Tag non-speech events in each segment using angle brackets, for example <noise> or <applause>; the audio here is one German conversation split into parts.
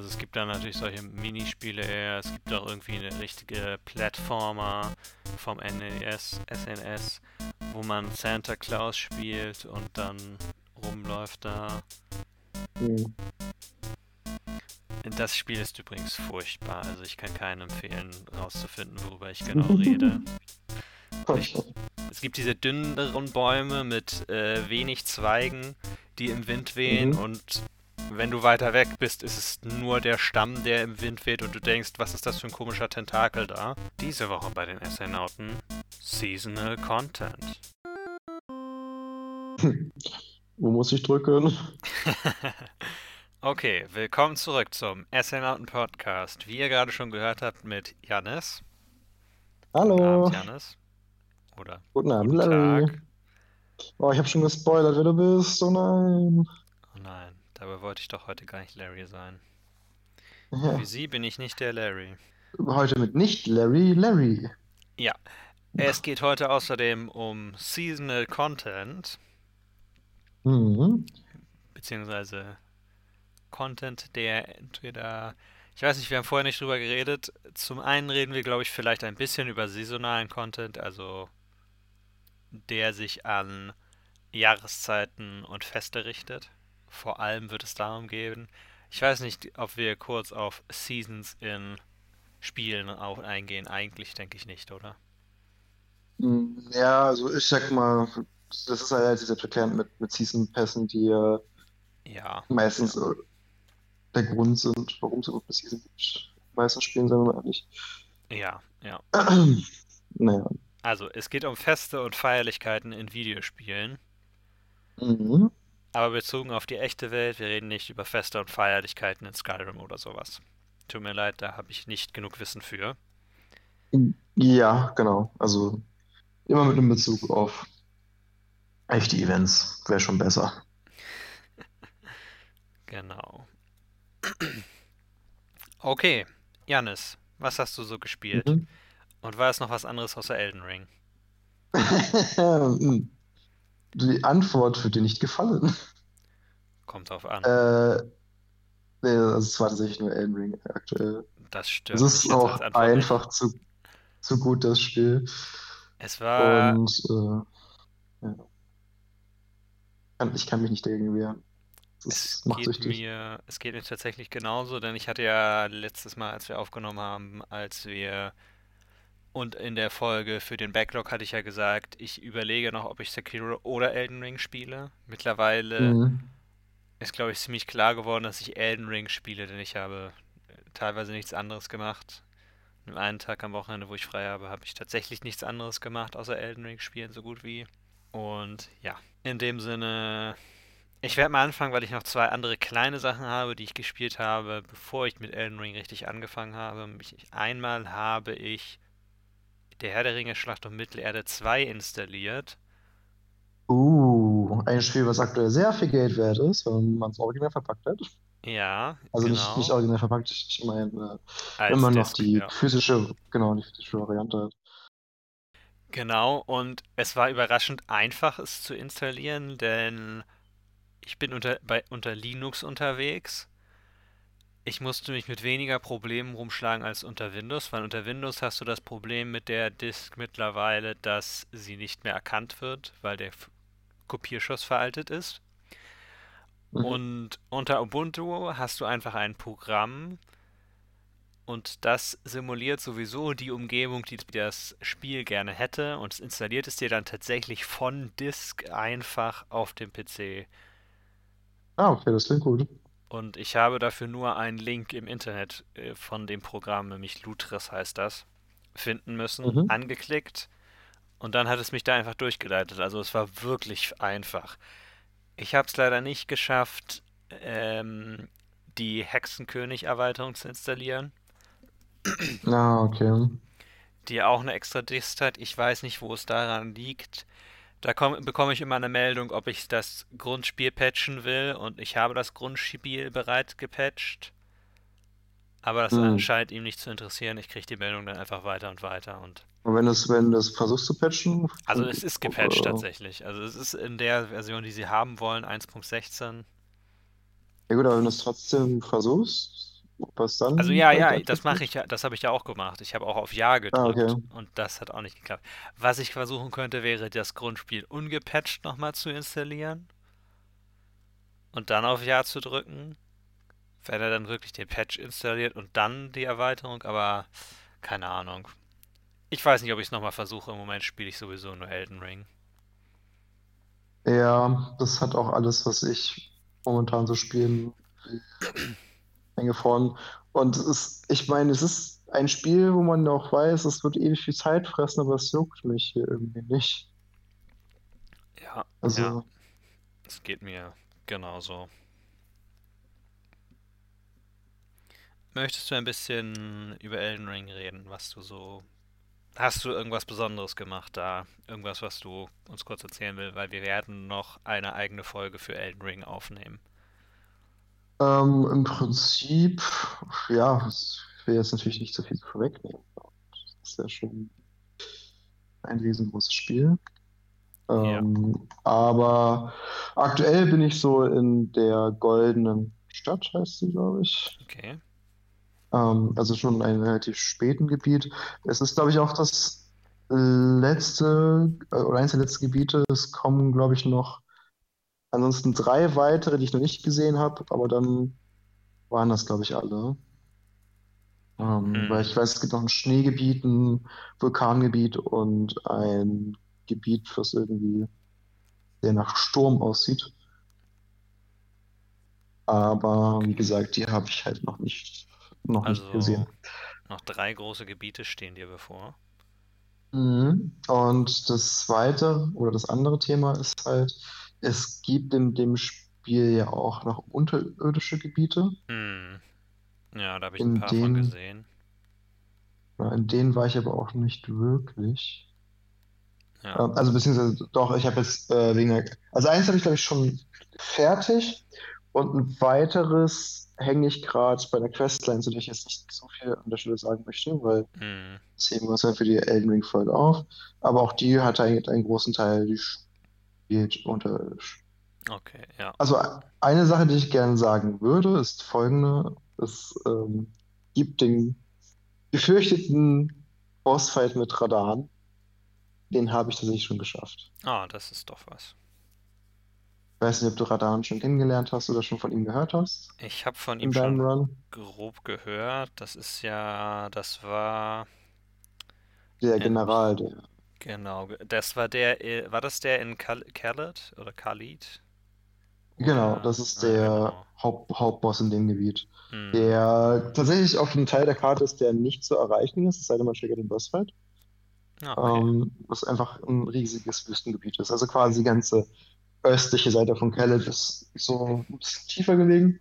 also es gibt da natürlich solche Minispiele eher, es gibt auch irgendwie eine richtige Plattformer vom NES, SNS, wo man Santa Claus spielt und dann rumläuft da. Mhm. Das Spiel ist übrigens furchtbar, also ich kann keinen empfehlen, rauszufinden, worüber ich <laughs> genau rede. Ich, es gibt diese dünneren Bäume mit äh, wenig Zweigen, die im Wind wehen mhm. und wenn du weiter weg bist, ist es nur der Stamm, der im Wind weht und du denkst, was ist das für ein komischer Tentakel da? Diese Woche bei den Astronauten Seasonal Content. Wo muss ich drücken? <laughs> okay, willkommen zurück zum Astronauten Podcast. Wie ihr gerade schon gehört habt mit Janis. Hallo. Guten Abend, Janis. Oder guten Abend, guten Larry. Oh, ich habe schon gespoilert, wer du bist. Oh nein. Dabei wollte ich doch heute gar nicht Larry sein. Ja. Wie Sie bin ich nicht der Larry. Heute mit nicht Larry, Larry. Ja. Es geht heute außerdem um Seasonal Content. Mhm. Beziehungsweise Content, der entweder. Ich weiß nicht, wir haben vorher nicht drüber geredet. Zum einen reden wir, glaube ich, vielleicht ein bisschen über saisonalen Content, also der sich an Jahreszeiten und Feste richtet. Vor allem wird es darum gehen. Ich weiß nicht, ob wir kurz auf Seasons in Spielen auch eingehen. Eigentlich denke ich nicht, oder? Mm, ja, also ich sag mal, das ist ja halt jetzt bekannt mit, mit Season-Pässen, die ja, meistens ja. der Grund sind, warum es überhaupt Season gibt. Meistens spielen sie aber nicht. Ja, ja. <clears throat> naja. Also, es geht um Feste und Feierlichkeiten in Videospielen. Mhm. Aber bezogen auf die echte Welt, wir reden nicht über Feste und Feierlichkeiten in Skyrim oder sowas. Tut mir leid, da habe ich nicht genug Wissen für. Ja, genau. Also immer mit einem Bezug auf echte Events wäre schon besser. <laughs> genau. Okay, Janis, was hast du so gespielt? Mhm. Und war es noch was anderes außer Elden Ring? <laughs> Die Antwort wird dir nicht gefallen. Kommt drauf an. Äh, nee, also es war tatsächlich nur Elden Ring aktuell. Das stimmt. Es ist auch einfach zu, zu gut, das Spiel. Es war. Und äh, ja. ich kann mich nicht dagegen wehren. Es geht, mir, es geht mir tatsächlich genauso, denn ich hatte ja letztes Mal, als wir aufgenommen haben, als wir und in der Folge für den Backlog hatte ich ja gesagt, ich überlege noch, ob ich Sekiro oder Elden Ring spiele. Mittlerweile mhm. ist, glaube ich, ziemlich klar geworden, dass ich Elden Ring spiele, denn ich habe äh, teilweise nichts anderes gemacht. Am einen Tag am Wochenende, wo ich frei habe, habe ich tatsächlich nichts anderes gemacht, außer Elden Ring spielen, so gut wie. Und ja, in dem Sinne, ich werde mal anfangen, weil ich noch zwei andere kleine Sachen habe, die ich gespielt habe, bevor ich mit Elden Ring richtig angefangen habe. Einmal habe ich der Herr der Ringe Schlacht um Mittelerde 2 installiert. Uh, ein Spiel, was aktuell sehr viel Geld wert ist, wenn man es original verpackt hat. Ja, Also nicht, genau. nicht original verpackt, ich meine, äh, wenn man noch die ja. physische, genau, die physische Variante hat. Genau, und es war überraschend einfach, es zu installieren, denn ich bin unter, bei, unter Linux unterwegs ich musste mich mit weniger Problemen rumschlagen als unter Windows, weil unter Windows hast du das Problem mit der Disk mittlerweile, dass sie nicht mehr erkannt wird, weil der Kopierschuss veraltet ist. Mhm. Und unter Ubuntu hast du einfach ein Programm und das simuliert sowieso die Umgebung, die das Spiel gerne hätte und es installiert es dir dann tatsächlich von Disk einfach auf dem PC. Ah, okay, das klingt gut. Und ich habe dafür nur einen Link im Internet äh, von dem Programm, nämlich Lutris heißt das, finden müssen, mhm. angeklickt und dann hat es mich da einfach durchgeleitet. Also es war wirklich einfach. Ich habe es leider nicht geschafft, ähm, die Hexenkönig-Erweiterung zu installieren. Ah, okay. Die auch eine extra Dist hat. Ich weiß nicht, wo es daran liegt. Da komm, bekomme ich immer eine Meldung, ob ich das Grundspiel patchen will und ich habe das Grundspiel bereits gepatcht. Aber das hm. scheint ihm nicht zu interessieren. Ich kriege die Meldung dann einfach weiter und weiter und. Und wenn du es wenn das versuchst zu patchen? Also es ist gepatcht oder? tatsächlich. Also es ist in der Version, die sie haben wollen, 1.16. Ja gut, aber wenn du es trotzdem versuchst, was dann? Also ja, ja, das mache ich ja, das habe ich ja auch gemacht. Ich habe auch auf Ja gedrückt ah, okay. und das hat auch nicht geklappt. Was ich versuchen könnte, wäre das Grundspiel ungepatcht nochmal zu installieren und dann auf Ja zu drücken, wenn er dann wirklich den Patch installiert und dann die Erweiterung, aber keine Ahnung. Ich weiß nicht, ob ich es nochmal versuche. Im Moment spiele ich sowieso nur Elden Ring. Ja, das hat auch alles, was ich momentan so spielen will, eingefroren. Und es ist, ich meine, es ist ein Spiel, wo man auch weiß, es wird ewig viel Zeit fressen, aber es juckt mich hier irgendwie nicht. Ja, also. Ja. Es geht mir genauso. Möchtest du ein bisschen über Elden Ring reden, was du so Hast du irgendwas Besonderes gemacht da? Irgendwas, was du uns kurz erzählen willst? Weil wir werden noch eine eigene Folge für Elden Ring aufnehmen. Ähm, Im Prinzip, ja, ich will jetzt natürlich nicht so viel vorwegnehmen. Das ist ja schon ein riesengroßes Spiel. Ähm, ja. Aber aktuell bin ich so in der goldenen Stadt, heißt sie, glaube ich. Okay. Ähm, also schon in einem relativ späten Gebiet. Es ist, glaube ich, auch das letzte äh, oder eines der letzten Gebiete. Es kommen, glaube ich, noch ansonsten drei weitere, die ich noch nicht gesehen habe, aber dann waren das, glaube ich, alle. Ähm, hm. Weil ich weiß, es gibt noch ein Schneegebiet, ein Vulkangebiet und ein Gebiet, was irgendwie sehr nach Sturm aussieht. Aber wie gesagt, die habe ich halt noch nicht noch also nicht gesehen. Noch drei große Gebiete stehen dir bevor. Mhm. Und das zweite oder das andere Thema ist halt, es gibt in dem Spiel ja auch noch unterirdische Gebiete. Hm. Ja, da habe ich in ein paar denen, von gesehen. In denen war ich aber auch nicht wirklich. Ja. Ähm, also beziehungsweise doch, ich habe jetzt äh, wegen der, also eins habe ich glaube ich schon fertig und ein weiteres hänge ich gerade bei der Questline, zu der ich jetzt nicht so viel an der Stelle sagen möchte, weil mhm. das heben wir uns ja für die Elden Ring Folge auf. Aber auch die hat eigentlich einen großen Teil, die spielt unterirdisch. Okay, ja. Also eine Sache, die ich gerne sagen würde, ist folgende. Es ähm, gibt den gefürchteten Bossfight mit Radan. Den habe ich tatsächlich schon geschafft. Ah, das ist doch was. Ich weiß nicht, ob du Radan schon kennengelernt hast oder schon von ihm gehört hast. Ich habe von ihm schon Run. grob gehört. Das ist ja, das war. Der General, der. Genau, das war der, äh, war das der in Kal oder Khalid? Genau, das ist der ja, genau. Haupt, Hauptboss in dem Gebiet. Hm. Der tatsächlich auf einem Teil der Karte ist, der nicht zu erreichen ist, es sei denn, man schlägt den Bossfight. Ah, okay. Ähm, was einfach ein riesiges Wüstengebiet ist. Also quasi die ganze östliche Seite von Calais ist so ein bisschen tiefer gelegen.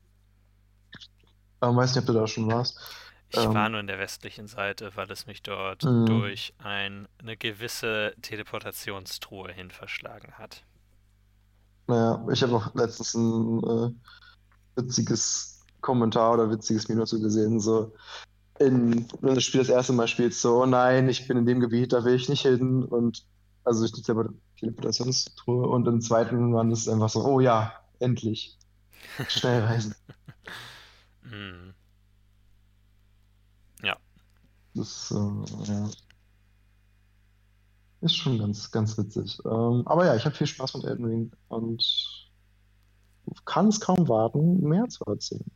Ähm, weiß nicht, ob du da schon warst. Ich ähm, war nur in der westlichen Seite, weil es mich dort mh. durch ein, eine gewisse Teleportationstruhe hin verschlagen hat. Naja, ich habe auch letztens ein äh, witziges Kommentar oder witziges Meme dazu gesehen, so in, wenn das Spiel das erste Mal spielt, so, oh nein, ich bin in dem Gebiet, da will ich nicht hin und also durch die Teleportationstruhe und im zweiten waren es einfach so, oh ja, endlich. <laughs> Schnell reisen. mm. Ja. Das äh, ja. ist schon ganz, ganz witzig. Ähm, aber ja, ich habe viel Spaß mit Elden Ring und kann es kaum warten, mehr zu erzählen.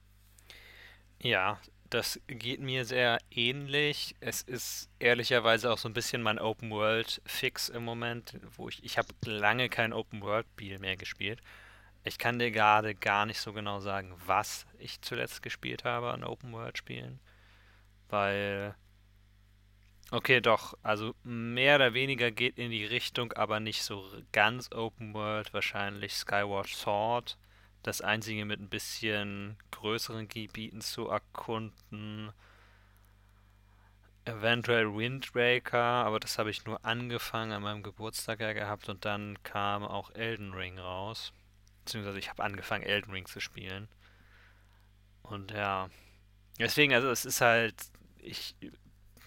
Ja, das geht mir sehr ähnlich. Es ist ehrlicherweise auch so ein bisschen mein Open World Fix im Moment, wo ich ich habe lange kein Open World Spiel mehr gespielt. Ich kann dir gerade gar nicht so genau sagen, was ich zuletzt gespielt habe an Open World Spielen, weil Okay, doch, also mehr oder weniger geht in die Richtung, aber nicht so ganz Open World, wahrscheinlich Skyward Sword das einzige mit ein bisschen größeren Gebieten zu erkunden. Eventuell Windbreaker, aber das habe ich nur angefangen an meinem Geburtstag ja gehabt und dann kam auch Elden Ring raus. Beziehungsweise ich habe angefangen Elden Ring zu spielen. Und ja, deswegen, also es ist halt, ich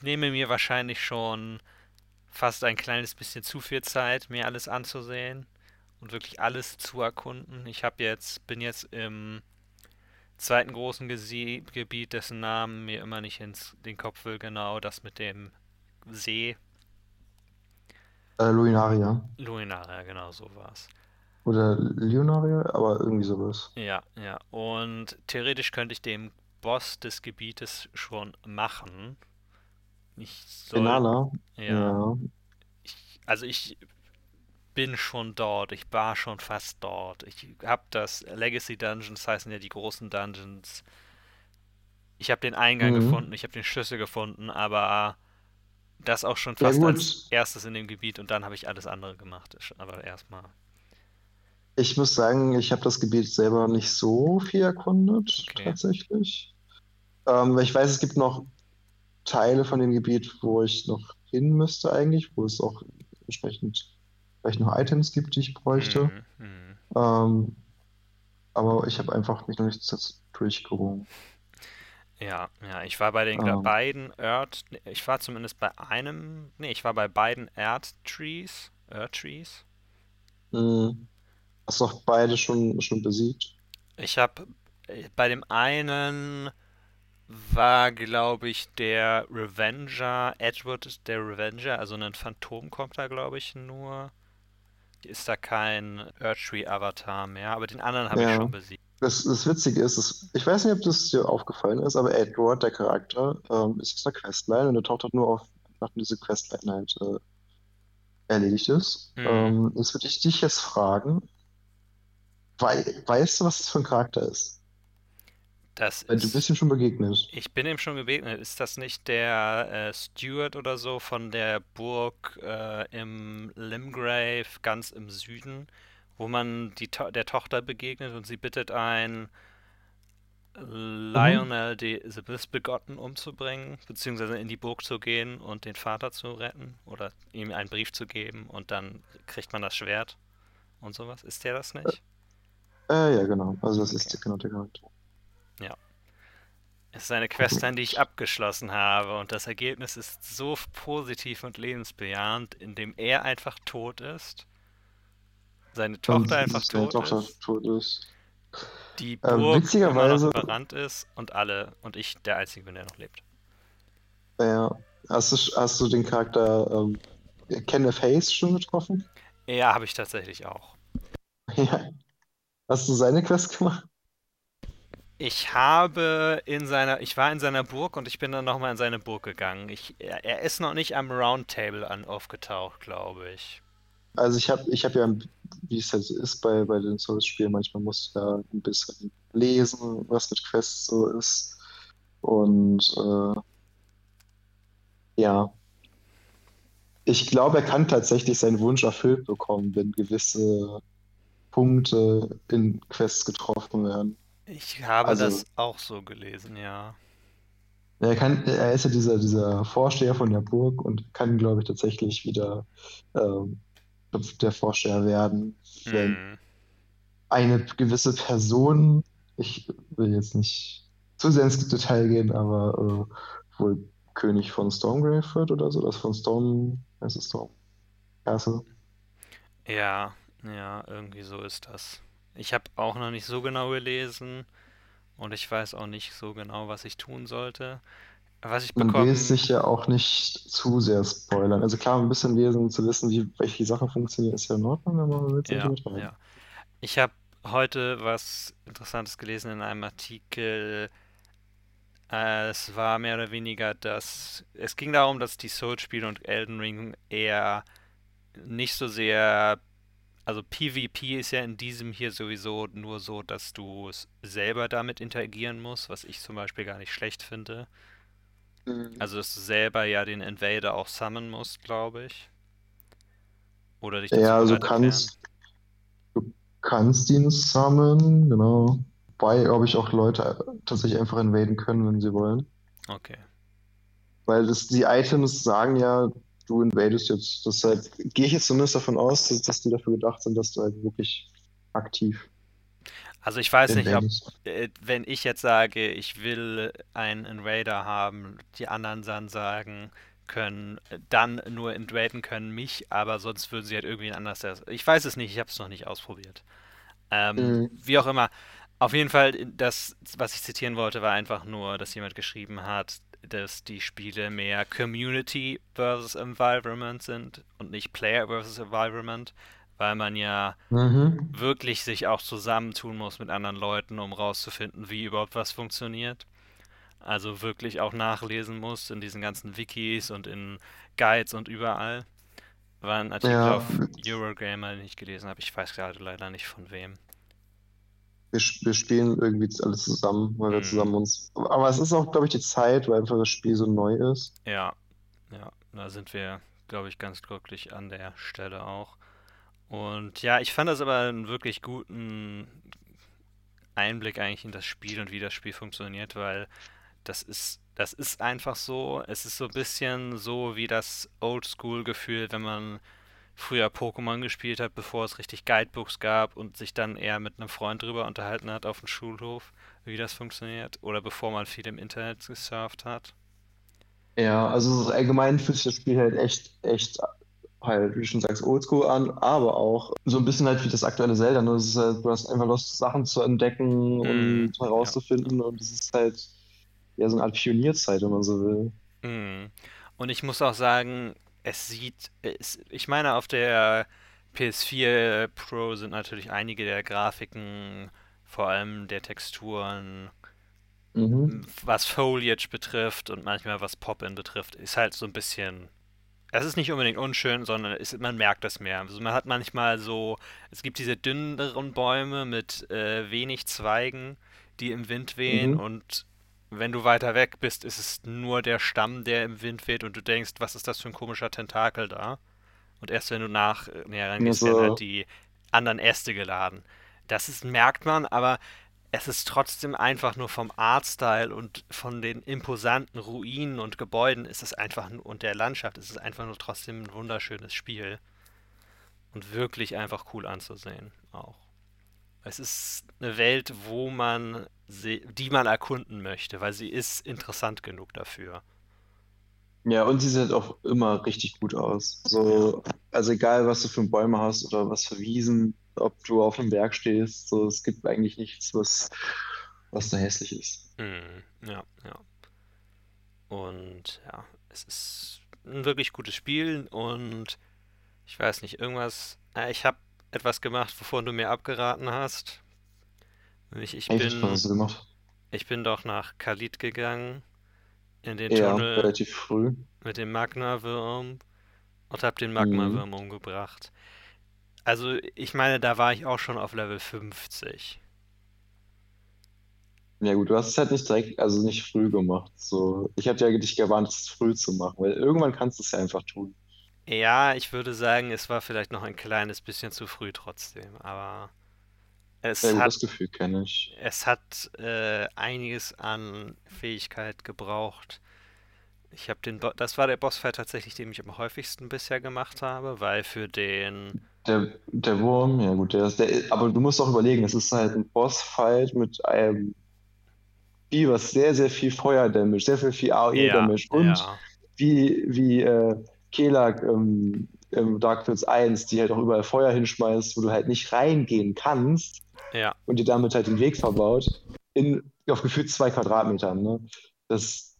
nehme mir wahrscheinlich schon fast ein kleines bisschen zu viel Zeit, mir alles anzusehen und wirklich alles zu erkunden. Ich habe jetzt, bin jetzt im zweiten großen Gese Gebiet, dessen Namen mir immer nicht ins den Kopf will, genau, das mit dem See. Äh, Luinaria. Luinaria, genau so war's. Oder Leonaria, aber irgendwie sowas. Ja, ja. Und theoretisch könnte ich dem Boss des Gebietes schon machen. Ich soll, Renala? ja, Ja. ich, also ich bin schon dort, ich war schon fast dort. Ich habe das Legacy Dungeons, heißen ja die großen Dungeons. Ich habe den Eingang Mhm. gefunden, ich habe den Schlüssel gefunden, aber das auch schon Ja fast als gut, erstes in dem Gebiet und dann habe ich alles andere gemacht. Aber erstmal. ich muss sagen, ich habe das Gebiet selber nicht so viel erkundet, Okay. tatsächlich. Ähm, weil ich weiß, es gibt noch Teile von dem Gebiet, wo ich noch hin müsste eigentlich, wo es auch entsprechend vielleicht noch Items gibt, die ich bräuchte. Mhm, mhm. Ähm, aber ich habe einfach mich noch nicht durchgerungen. Ja, ja, ich war bei den gra- Ähm, beiden Earth, ich war zumindest bei einem, nee, ich war bei beiden Earth Trees, Earth Trees. mh, hast du auch beide schon, schon besiegt? Ich habe bei dem einen war, glaube ich, der Revenger, Edward ist der Revenger, also ein Phantom kommt da, glaube ich, nur. Ist da kein Earthtree-Avatar mehr, aber den anderen habe ich Ja. schon besiegt. Das, das Witzige ist, dass, ich weiß nicht, ob das dir aufgefallen ist, aber Edward, der Charakter, ähm, ist aus einer Questline und er taucht halt nur auf, nachdem diese Questline halt äh, erledigt ist. Mhm. Ähm, jetzt würde ich dich jetzt fragen, wei weißt du, was das für ein Charakter ist? Das du bist ist, ihm schon begegnet. ich bin ihm schon begegnet. Ist das nicht der äh, Steward oder so von der Burg äh, im Limgrave, ganz im Süden, wo man die to der Tochter begegnet und sie bittet ein Mhm. Lionel de the Missbegotten umzubringen, beziehungsweise in die Burg zu gehen und den Vater zu retten oder ihm einen Brief zu geben und dann kriegt man das Schwert und sowas. Ist der das nicht? Äh, ja, genau. Also das Okay, ist genau der Charakter. Ja. Es ist eine Questline, die ich abgeschlossen habe und das Ergebnis ist so positiv und lebensbejahend, indem er einfach tot ist, seine Tochter einfach seine tot Tochter ist, tot ist. die Ähm, Burg noch witzigerweise, überrannt ist und alle und ich der Einzige bin, der noch lebt. äh, hast du, hast du den Charakter ähm, Kenneth Hayes schon getroffen? Ja, habe ich tatsächlich auch. <laughs> Ja. Hast du seine Quest gemacht? Ich habe in seiner, ich war in seiner Burg und ich bin dann nochmal in seine Burg gegangen. Ich, er, ist noch nicht am Roundtable an aufgetaucht, glaube ich. Also ich habe ich hab ja, wie es halt ist bei, bei den Souls-Spielen, manchmal musst du da ein bisschen lesen, was mit Quests so ist. Und äh, ja, ich glaube, er kann tatsächlich seinen Wunsch erfüllt bekommen, wenn gewisse Punkte in Quests getroffen werden. Ich habe Also, das auch so gelesen, ja. er kann, er ist ja dieser, dieser Vorsteher von der Burg und kann, glaube ich, tatsächlich wieder ähm, der Vorsteher werden, wenn Hm. eine gewisse Person, ich will jetzt nicht zu sehr ins Detail gehen, aber äh, wohl König von Stormgrave wird oder so, das von Storm, heißt es Storm Castle. Ja, ja, irgendwie so ist das. Ich habe auch noch nicht so genau gelesen und ich weiß auch nicht so genau, was ich tun sollte. Was ich Man will sich ja auch nicht zu sehr spoilern. Also klar, ein bisschen lesen, um zu wissen, wie welche Sachen funktionieren, ist ja in Ordnung, aber man will es nicht ja, übertreiben. ja. Ich habe heute was Interessantes gelesen in einem Artikel. Äh, es war mehr oder weniger das. Es ging darum, dass die Souls-Spiele und Elden Ring eher nicht so sehr. Also PvP ist ja in diesem hier sowieso nur so, dass du es selber damit interagieren musst, was ich zum Beispiel gar nicht schlecht finde. Mhm. Also dass du selber ja den Invader auch summonen musst, glaube ich. Oder dich Ja, also kannst, du kannst ihn summonen, genau. Wobei, glaube ich, auch Leute tatsächlich einfach invaden können, wenn sie wollen. Okay. Weil das, die Items sagen ja, du invadest jetzt. Deshalb gehe ich jetzt zumindest davon aus, dass, dass die dafür gedacht sind, dass du halt wirklich aktiv Also ich weiß nicht, ob, äh, wenn ich jetzt sage, ich will einen Invader haben, die anderen dann sagen können, dann nur invaden können mich, aber sonst würden sie halt irgendwie anders. Ich weiß es nicht, ich habe es noch nicht ausprobiert. Ähm, Mhm. wie auch immer, Auf jeden Fall, das, was ich zitieren wollte, war einfach nur, dass jemand geschrieben hat, dass die Spiele mehr Community versus Environment sind und nicht Player versus Environment, weil man ja mhm. wirklich sich auch zusammentun muss mit anderen Leuten, um rauszufinden, wie überhaupt was funktioniert. Also wirklich auch nachlesen muss in diesen ganzen Wikis und in Guides und überall. War ein Artikel ja. auf Eurogamer, den ich gelesen habe. Ich weiß gerade leider nicht von wem. Wir, wir spielen irgendwie alles zusammen, weil wir mhm. zusammen uns. Aber es ist auch, glaube ich, die Zeit, weil einfach das Spiel so neu ist. Ja, ja, da sind wir, glaube ich, ganz glücklich an der Stelle auch. Und ja, ich fand das aber einen wirklich guten Einblick eigentlich in das Spiel und wie das Spiel funktioniert, weil das ist, das ist einfach so. Es ist so ein bisschen so wie das Oldschool-Gefühl, wenn man früher Pokémon gespielt hat, bevor es richtig Guidebooks gab und sich dann eher mit einem Freund drüber unterhalten hat auf dem Schulhof, wie das funktioniert. Oder bevor man viel im Internet gesurft hat. Ja, also allgemein fühlt sich das Spiel halt echt, echt halt, wie du schon sagst, oldschool an, aber auch so ein bisschen halt wie das aktuelle Zelda. Ne? Das halt, du hast einfach Lust, Sachen zu entdecken mm, und herauszufinden ja. und es ist halt ja so eine Art Pionierzeit, wenn man so will. Mm. Und ich muss auch sagen, es sieht, es, ich meine, auf der PS4 Pro sind natürlich einige der Grafiken, vor allem der Texturen, mhm. was Foliage betrifft und manchmal was Pop-In betrifft, ist halt so ein bisschen. Es ist nicht unbedingt unschön, sondern ist, man merkt das mehr. Also man hat manchmal so, es gibt diese dünneren Bäume mit äh, wenig Zweigen, die im Wind wehen mhm. und wenn du weiter weg bist, ist es nur der Stamm, der im Wind weht und du denkst, was ist das für ein komischer Tentakel da? Und erst wenn du nach äh, näher rangehst, werden halt die anderen Äste geladen. Das ist, merkt man, aber es ist trotzdem einfach nur vom Artstyle und von den imposanten Ruinen und Gebäuden ist es einfach und der Landschaft ist es einfach nur trotzdem ein wunderschönes Spiel. Und wirklich einfach cool anzusehen auch. Es ist eine Welt, wo man die man erkunden möchte, weil sie ist interessant genug dafür. Ja, und sie sieht auch immer richtig gut aus. So, also egal, was du für Bäume hast oder was für Wiesen, ob du auf einem Berg stehst, so, es gibt eigentlich nichts, was, was da hässlich ist. Mm, ja, ja. Und ja, es ist ein wirklich gutes Spiel und ich weiß nicht, irgendwas. Ich habe etwas gemacht, wovon du mir abgeraten hast. Ich, ich, bin, ich bin doch nach Khalid gegangen, in den Ja, Tunnel relativ früh. mit dem Magmawurm und habe den Magmawurm mhm. umgebracht. Also, ich meine, da war ich auch schon auf Level 50. Ja gut, du hast es halt nicht direkt, also nicht früh gemacht. So, ich hatte ja dich gewarnt, es früh zu machen, weil irgendwann kannst du es ja einfach tun. Ja, ich würde sagen, es war vielleicht noch ein kleines bisschen zu früh trotzdem, aber es Sehr hat, gutes Gefühl kenne ich. es hat äh, einiges an Fähigkeit gebraucht. Ich habe den, Bo das war der Bossfight tatsächlich, den ich am häufigsten bisher gemacht habe, weil für den, Der, der Wurm, ja gut, der ist, der, aber du musst auch überlegen, es ist halt ein Bossfight mit einem Vieh, was sehr, sehr viel Feuer-Damage, sehr, sehr viel AOE-Damage und ja, wie, wie äh, Kelak ähm, im Dark Souls 1, die halt auch überall Feuer hinschmeißt, wo du halt nicht reingehen kannst ja, und dir damit halt den Weg verbaut, in, auf gefühlt zwei Quadratmetern. Ne? Das,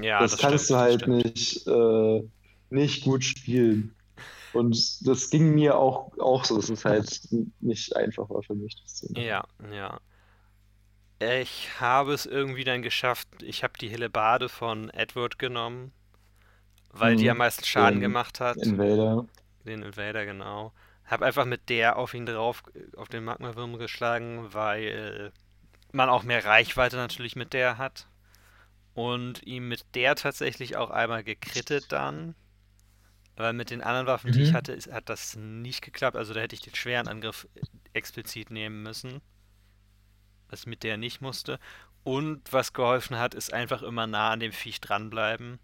ja, das, das kannst stimmt, du halt nicht, äh, nicht gut spielen. Und das ging mir auch, auch so, dass es halt nicht einfach war für mich. Ja, ja. Ich habe es irgendwie dann geschafft. Ich habe die Hellebade von Edward genommen, weil die am Mhm. meisten Schaden Den gemacht hat. Invader. Den Invader, genau. Hab einfach mit der auf ihn drauf, auf den Magmawurm geschlagen, weil man auch mehr Reichweite natürlich mit der hat. Und ihm mit der tatsächlich auch einmal gekrittet dann. Weil mit den anderen Waffen, die ich Mhm. hatte, ist, hat das nicht geklappt. Also da hätte ich den schweren Angriff explizit nehmen müssen. Was mit der nicht musste. Und was geholfen hat, ist einfach immer nah an dem Viech dranbleiben.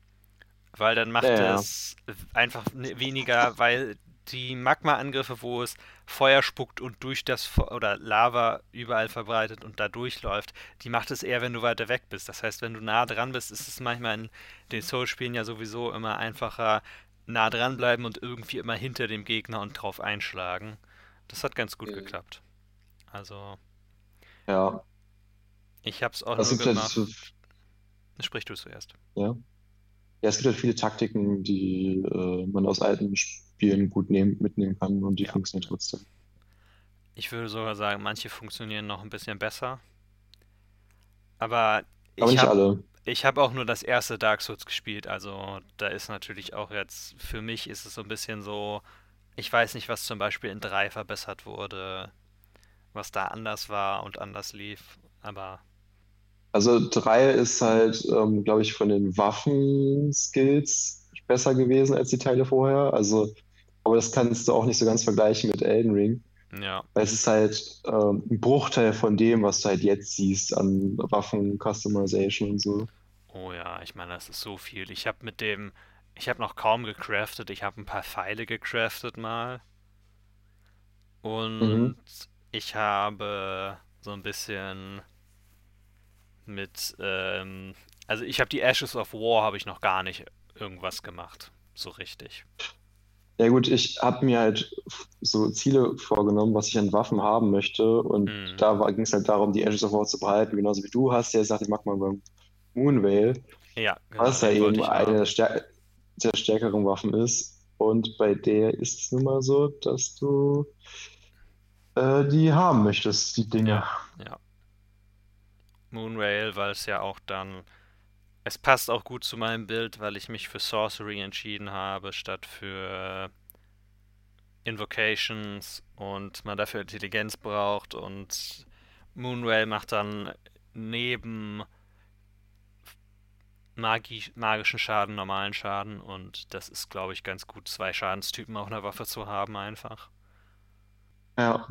Weil dann macht Ja, ja. es einfach weniger, weil die Magma-Angriffe, wo es Feuer spuckt und durch das Fe oder Lava überall verbreitet und da durchläuft, die macht es eher, wenn du weiter weg bist. Das heißt, wenn du nah dran bist, ist es manchmal in den Soul-Spielen ja sowieso immer einfacher, nah dranbleiben und irgendwie immer hinter dem Gegner und drauf einschlagen. Das hat ganz gut Mhm. geklappt. Also, Ja. Ich hab's auch Es nur gibt halt, gemacht. so- Sprich du zuerst. ja. Ja, es gibt halt viele Taktiken, die äh, man aus alten Spielen gut nehmen, mitnehmen kann und die Ja. funktionieren trotzdem. Ich würde sogar sagen, manche funktionieren noch ein bisschen besser. Aber Aber ich habe hab auch nur das erste Dark Souls gespielt. Also da ist natürlich auch jetzt, für mich ist es so ein bisschen so, ich weiß nicht, was zum Beispiel in 3 verbessert wurde, was da anders war und anders lief. Aber Also drei ist halt, ähm, glaube ich, von den Waffenskills besser gewesen als die Teile vorher. Also, aber das kannst du auch nicht so ganz vergleichen mit Elden Ring. ja, Weil es ist halt ähm, ein Bruchteil von dem, was du halt jetzt siehst an Waffen-Customization und so. oh ja, ich meine, das ist so viel. Ich habe mit dem, ich habe noch kaum gecraftet. Ich habe ein paar Pfeile gecraftet mal. Mhm. Und ich habe so ein bisschen mit, ähm, also ich habe die Ashes of War habe ich noch gar nicht irgendwas gemacht, so richtig. Ja gut, ich habe mir halt so Ziele vorgenommen, was ich an Waffen haben möchte. Und Hm, da ging es halt darum, die Ashes of War zu behalten, genauso wie du hast ja gesagt, ich mag mal beim Moonveil, ja, genau, was ja eben eine der, haben. stär der stärkeren Waffen ist. Und bei der ist es nun mal so, dass du äh, die haben möchtest, die Dinge. Ja, ja. Moonrail, weil es ja auch dann, es passt auch gut zu meinem Bild, weil ich mich für Sorcery entschieden habe, statt für Invocations und man dafür Intelligenz braucht und Moonrail macht dann neben Magi magischen Schaden, normalen Schaden und das ist, glaube ich, ganz gut, zwei Schadenstypen auf einer Waffe zu haben einfach. Ja.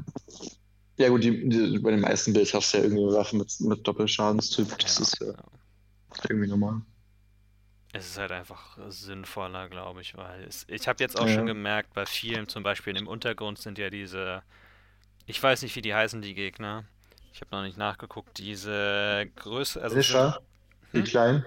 Ja gut, die, die, bei den meisten Builds hast du ja irgendwie eine Waffe mit, mit Doppelschadenstyp. Das Ja, ist ja ja. irgendwie normal. Es ist halt einfach sinnvoller, glaube ich, weil es, ich habe jetzt auch schon Ja. gemerkt, bei vielen, zum Beispiel im Untergrund sind ja diese, ich weiß nicht, wie die heißen, die Gegner. Ich habe noch nicht nachgeguckt, diese Größe, also es Militia, die hm? kleinen,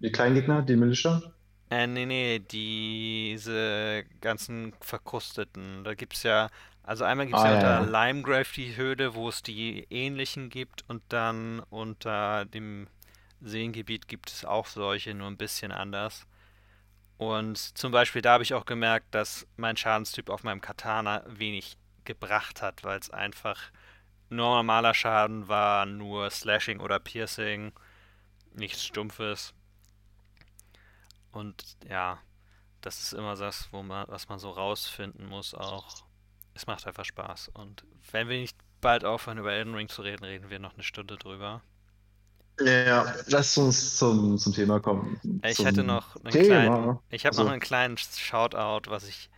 die kleinen Gegner, die Militia. Äh, nee, nee, diese ganzen Verkrusteten. Da gibt's ja, also einmal gibt's Ah, ja ja, unter ja. Limegrave die Höhle, wo es die ähnlichen gibt und dann unter dem Seengebiet gibt es auch solche, nur ein bisschen anders. Und zum Beispiel da habe ich auch gemerkt, dass mein Schadenstyp auf meinem Katana wenig gebracht hat, weil es einfach nur normaler Schaden war, nur Slashing oder Piercing, nichts Stumpfes. Und ja, das ist immer das, wo man, was man so rausfinden muss auch. Es macht einfach Spaß. Und wenn wir nicht bald aufhören, über Elden Ring zu reden, reden wir noch eine Stunde drüber. Ja, lass uns zum, zum Thema kommen. Ich hätte Zum noch einen kleinen, Thema. ich habe noch Also, einen kleinen Shoutout, was ich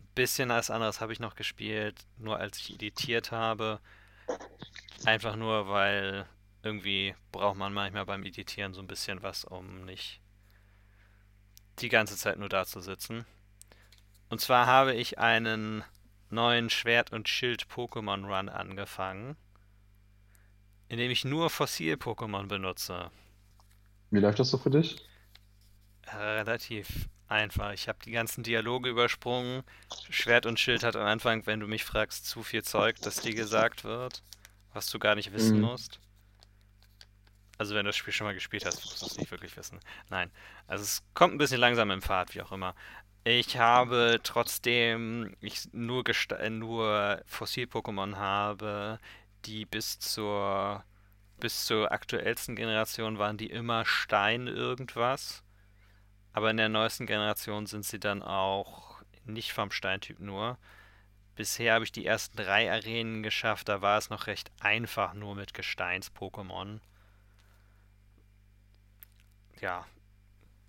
ein bisschen als anderes habe ich noch gespielt, nur als ich editiert habe. Einfach nur, weil irgendwie braucht man manchmal beim Editieren so ein bisschen was, um nicht die ganze Zeit nur da zu sitzen. Und zwar habe ich einen neuen Schwert- und Schild-Pokémon-Run angefangen, in dem ich nur Fossil-Pokémon benutze. wie läuft das so für dich? Relativ einfach. Ich habe die ganzen Dialoge übersprungen. Schwert und Schild hat am Anfang, wenn du mich fragst, zu viel Zeug, das dir gesagt wird, was du gar nicht wissen Mhm. musst. Also wenn du das Spiel schon mal gespielt hast, musst du es nicht wirklich wissen. Nein. Also es kommt ein bisschen langsam im Pfad, wie auch immer. Ich habe trotzdem ich nur, äh, nur Fossil-Pokémon habe, die bis zur bis zur aktuellsten Generation waren die immer Stein irgendwas. Aber in der neuesten Generation sind sie dann auch nicht vom Steintyp nur. Bisher habe ich die ersten drei Arenen geschafft, da war es noch recht einfach nur mit Gesteins-Pokémon. Ja,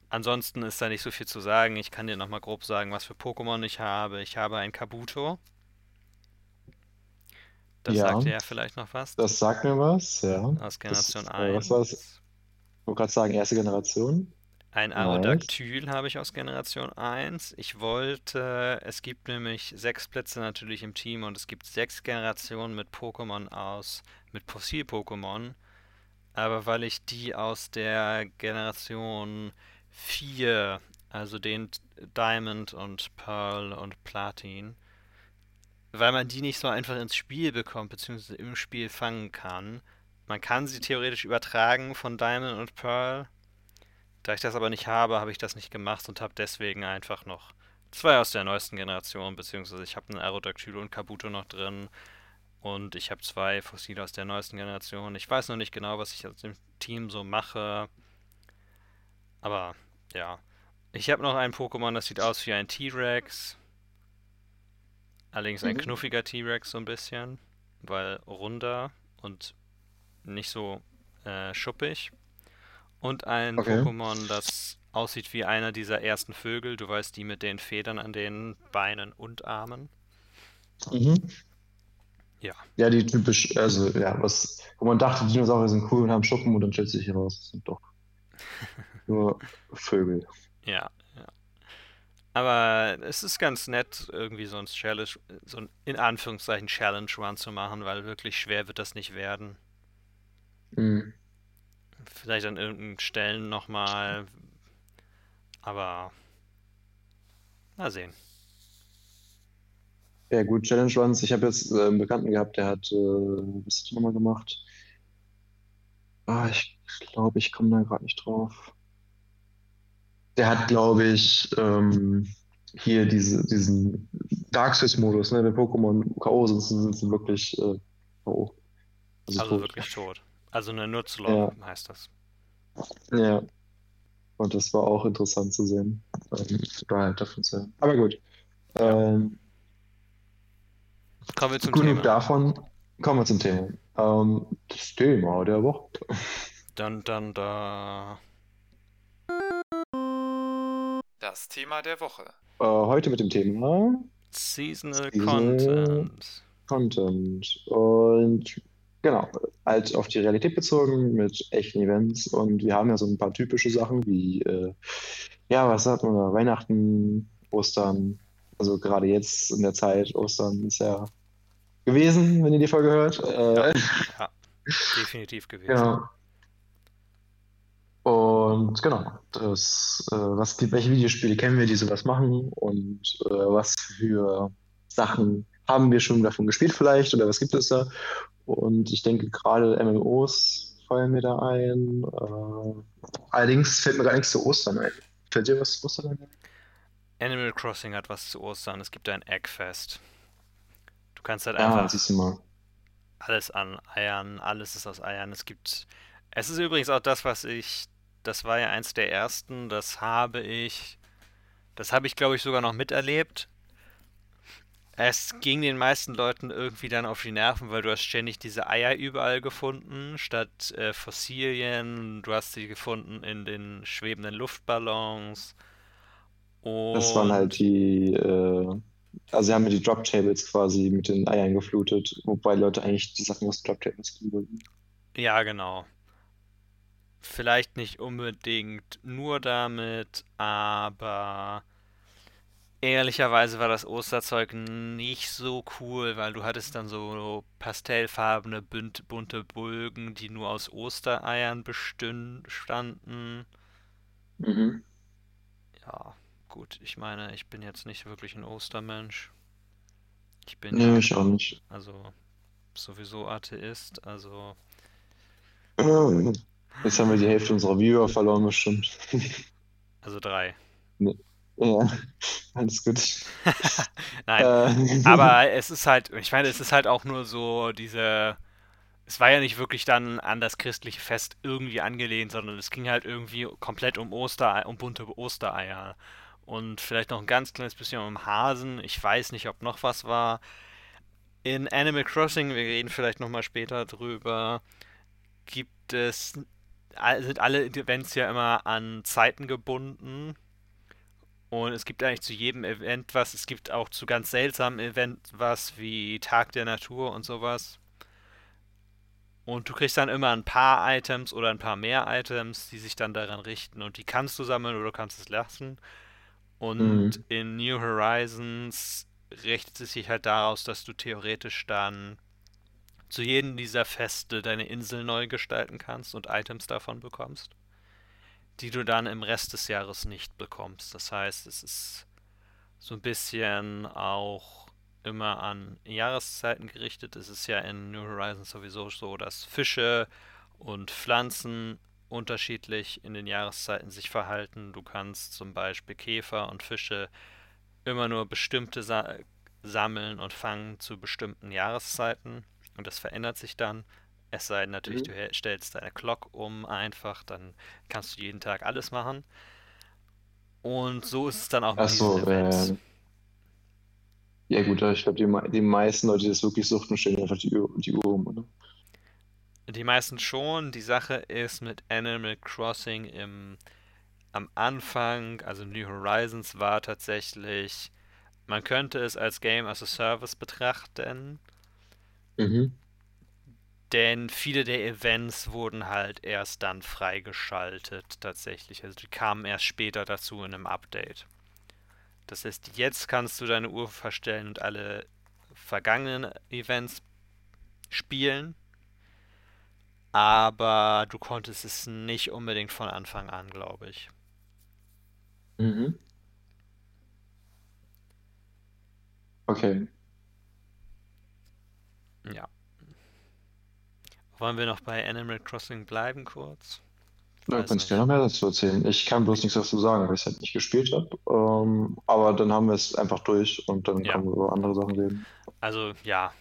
ansonsten ist da nicht so viel zu sagen. Ich kann dir nochmal grob sagen, was für Pokémon ich habe. Ich habe ein Kabuto. Das sagt Ja, dir ja vielleicht noch was. das sagt mir was, ja. Aus Das, Generation äh, was war das? Ich 1. wollte gerade sagen, erste Generation. Ein Nice. Aerodactyl habe ich aus Generation 1. Ich wollte, es gibt nämlich sechs Plätze natürlich im Team und es gibt sechs Generationen mit Pokémon aus, mit Fossil-Pokémon. Aber weil ich die aus der Generation 4, also den Diamond und Pearl und Platin, weil man die nicht so einfach ins Spiel bekommt, beziehungsweise im Spiel fangen kann. Man kann sie theoretisch übertragen von Diamond und Pearl. Da ich das aber nicht habe, habe ich das nicht gemacht und habe deswegen einfach noch zwei aus der neuesten Generation, beziehungsweise ich habe einen Aerodactyl und Kabuto noch drin und ich habe zwei Fossile aus der neuesten Generation. Ich weiß noch nicht genau, was ich aus dem Team so mache, aber ja. Ich habe noch ein Pokémon, das sieht aus wie ein T-Rex. Allerdings ein mhm. knuffiger T-Rex so ein bisschen, weil runder und nicht so äh, schuppig. Und ein okay. Pokémon, das aussieht wie einer dieser ersten Vögel, du weißt, die mit den Federn an den Beinen und Armen. Mhm. Ja. Ja, die typisch, also ja, was, wo man dachte, Dinosaurier sind cool und haben Schuppen und dann stellt sich heraus, es sind doch <laughs> nur Vögel. Ja, ja. Aber es ist ganz nett, irgendwie so ein Challenge, so ein in Anführungszeichen Challenge Run zu machen, weil wirklich schwer wird das nicht werden. Mhm. Vielleicht an irgendeinen Stellen nochmal. Aber mal sehen. Ja, gut, Challenge Runs. Ich habe jetzt äh, einen Bekannten gehabt, der hat, äh, was hat er nochmal gemacht? Ah, ich glaube, ich komme da gerade nicht drauf. Der hat, glaube ich, ähm, hier diese, diesen Dark Souls-Modus, ne? Wenn Pokémon K.O. sind, sind sie wirklich äh, K.O. Also, also tot. wirklich tot. Also eine Nutzlog ja. heißt das. Ja. Und das war auch interessant zu sehen. Ähm, halt davon zu hören. Aber gut. Ähm, kommen wir zum Thema. davon. Kommen wir zum Thema. Ähm, das Thema der Woche. Dann, dann, da. Das Thema der Woche. Äh, heute mit dem Thema Seasonal, Seasonal Content. Content. Und genau, halt auf die Realität bezogen mit echten Events. Und wir haben ja so ein paar typische Sachen wie, äh, ja, was sagt man da? Weihnachten, Ostern. Also gerade jetzt in der Zeit, Ostern ist ja gewesen, wenn ihr die Folge hört. Äh, ja, <laughs> definitiv gewesen. Genau. Und genau, das, äh, was, welche Videospiele kennen wir, die sowas machen und äh, was für Sachen haben wir schon davon gespielt vielleicht oder was gibt es da? Und ich denke gerade MMOs fallen mir da ein. Äh, allerdings fällt mir gar nichts zu Ostern ein. Fällt dir was zu Ostern ein? Animal Crossing hat was zu Ostern. Es gibt ein Eggfest. Du kannst halt ah, einfach siehst du mal. alles an Eiern, alles ist aus Eiern. Es gibt. Es ist übrigens auch das, was ich das war ja eins der ersten. Das habe ich, das habe ich glaube ich sogar noch miterlebt. Es ging den meisten Leuten irgendwie dann auf die Nerven, weil du hast ständig diese Eier überall gefunden, statt äh, Fossilien. Du hast sie gefunden in den schwebenden Luftballons. Und das waren halt die, äh, also sie haben die Drop Tables quasi mit den Eiern geflutet, wobei Leute eigentlich die Sachen aus Drop Tables wollten. Ja, genau. Vielleicht nicht unbedingt nur damit, aber ehrlicherweise war das Osterzeug nicht so cool, weil du hattest dann so pastellfarbene, bunte Bulgen, die nur aus Ostereiern bestanden. Mhm. Ja, gut, ich meine, ich bin jetzt nicht wirklich ein Ostermensch. Ich bin nee, ja, ich auch nicht. Also sowieso Atheist, also. Jetzt haben wir die Hälfte unserer Viewer verloren, bestimmt. Also drei. Nee. Ja, alles gut. <laughs> Nein, äh. aber es ist halt, ich meine, es ist halt auch nur so diese, es war ja nicht wirklich dann an das christliche Fest irgendwie angelehnt, sondern es ging halt irgendwie komplett um Ostereier, um bunte Ostereier. Und vielleicht noch ein ganz kleines bisschen um Hasen. Ich weiß nicht, ob noch was war. In Animal Crossing, wir reden vielleicht nochmal später drüber, gibt es sind alle Events ja immer an Zeiten gebunden. Und es gibt eigentlich zu jedem Event was. Es gibt auch zu ganz seltsamen Events was wie Tag der Natur und sowas. Und du kriegst dann immer ein paar Items oder ein paar mehr Items, die sich dann daran richten. Und die kannst du sammeln oder du kannst es lassen. Und mhm. in New Horizons richtet es sich halt daraus, dass du theoretisch dann zu jedem dieser Feste deine Insel neu gestalten kannst und Items davon bekommst, die du dann im Rest des Jahres nicht bekommst. Das heißt, es ist so ein bisschen auch immer an Jahreszeiten gerichtet. Es ist ja in New Horizons sowieso so, dass Fische und Pflanzen unterschiedlich in den Jahreszeiten sich verhalten. Du kannst zum Beispiel Käfer und Fische immer nur bestimmte Sa sammeln und fangen zu bestimmten Jahreszeiten und das verändert sich dann. Es sei denn natürlich, mhm. du stellst deine Clock um einfach, dann kannst du jeden Tag alles machen. Und so ist es dann auch mit Achso, äh, ja gut, ich glaube, die, die meisten Leute, die das wirklich suchten, stellen einfach die, die Uhr um, oder? Die meisten schon. Die Sache ist mit Animal Crossing im, am Anfang, also New Horizons war tatsächlich, man könnte es als Game as a Service betrachten. Mhm. Denn viele der Events wurden halt erst dann freigeschaltet tatsächlich. Also die kamen erst später dazu in einem Update. Das heißt, jetzt kannst du deine Uhr verstellen und alle vergangenen Events spielen. Aber du konntest es nicht unbedingt von Anfang an, glaube ich. Mhm. Okay. Ja. Wollen wir noch bei Animal Crossing bleiben kurz? Da kannst du dir noch mehr dazu erzählen. Ich kann bloß nichts dazu sagen, weil ich es halt nicht gespielt habe. Ähm, aber dann haben wir es einfach durch und dann ja. können wir über andere Sachen reden. Also ja,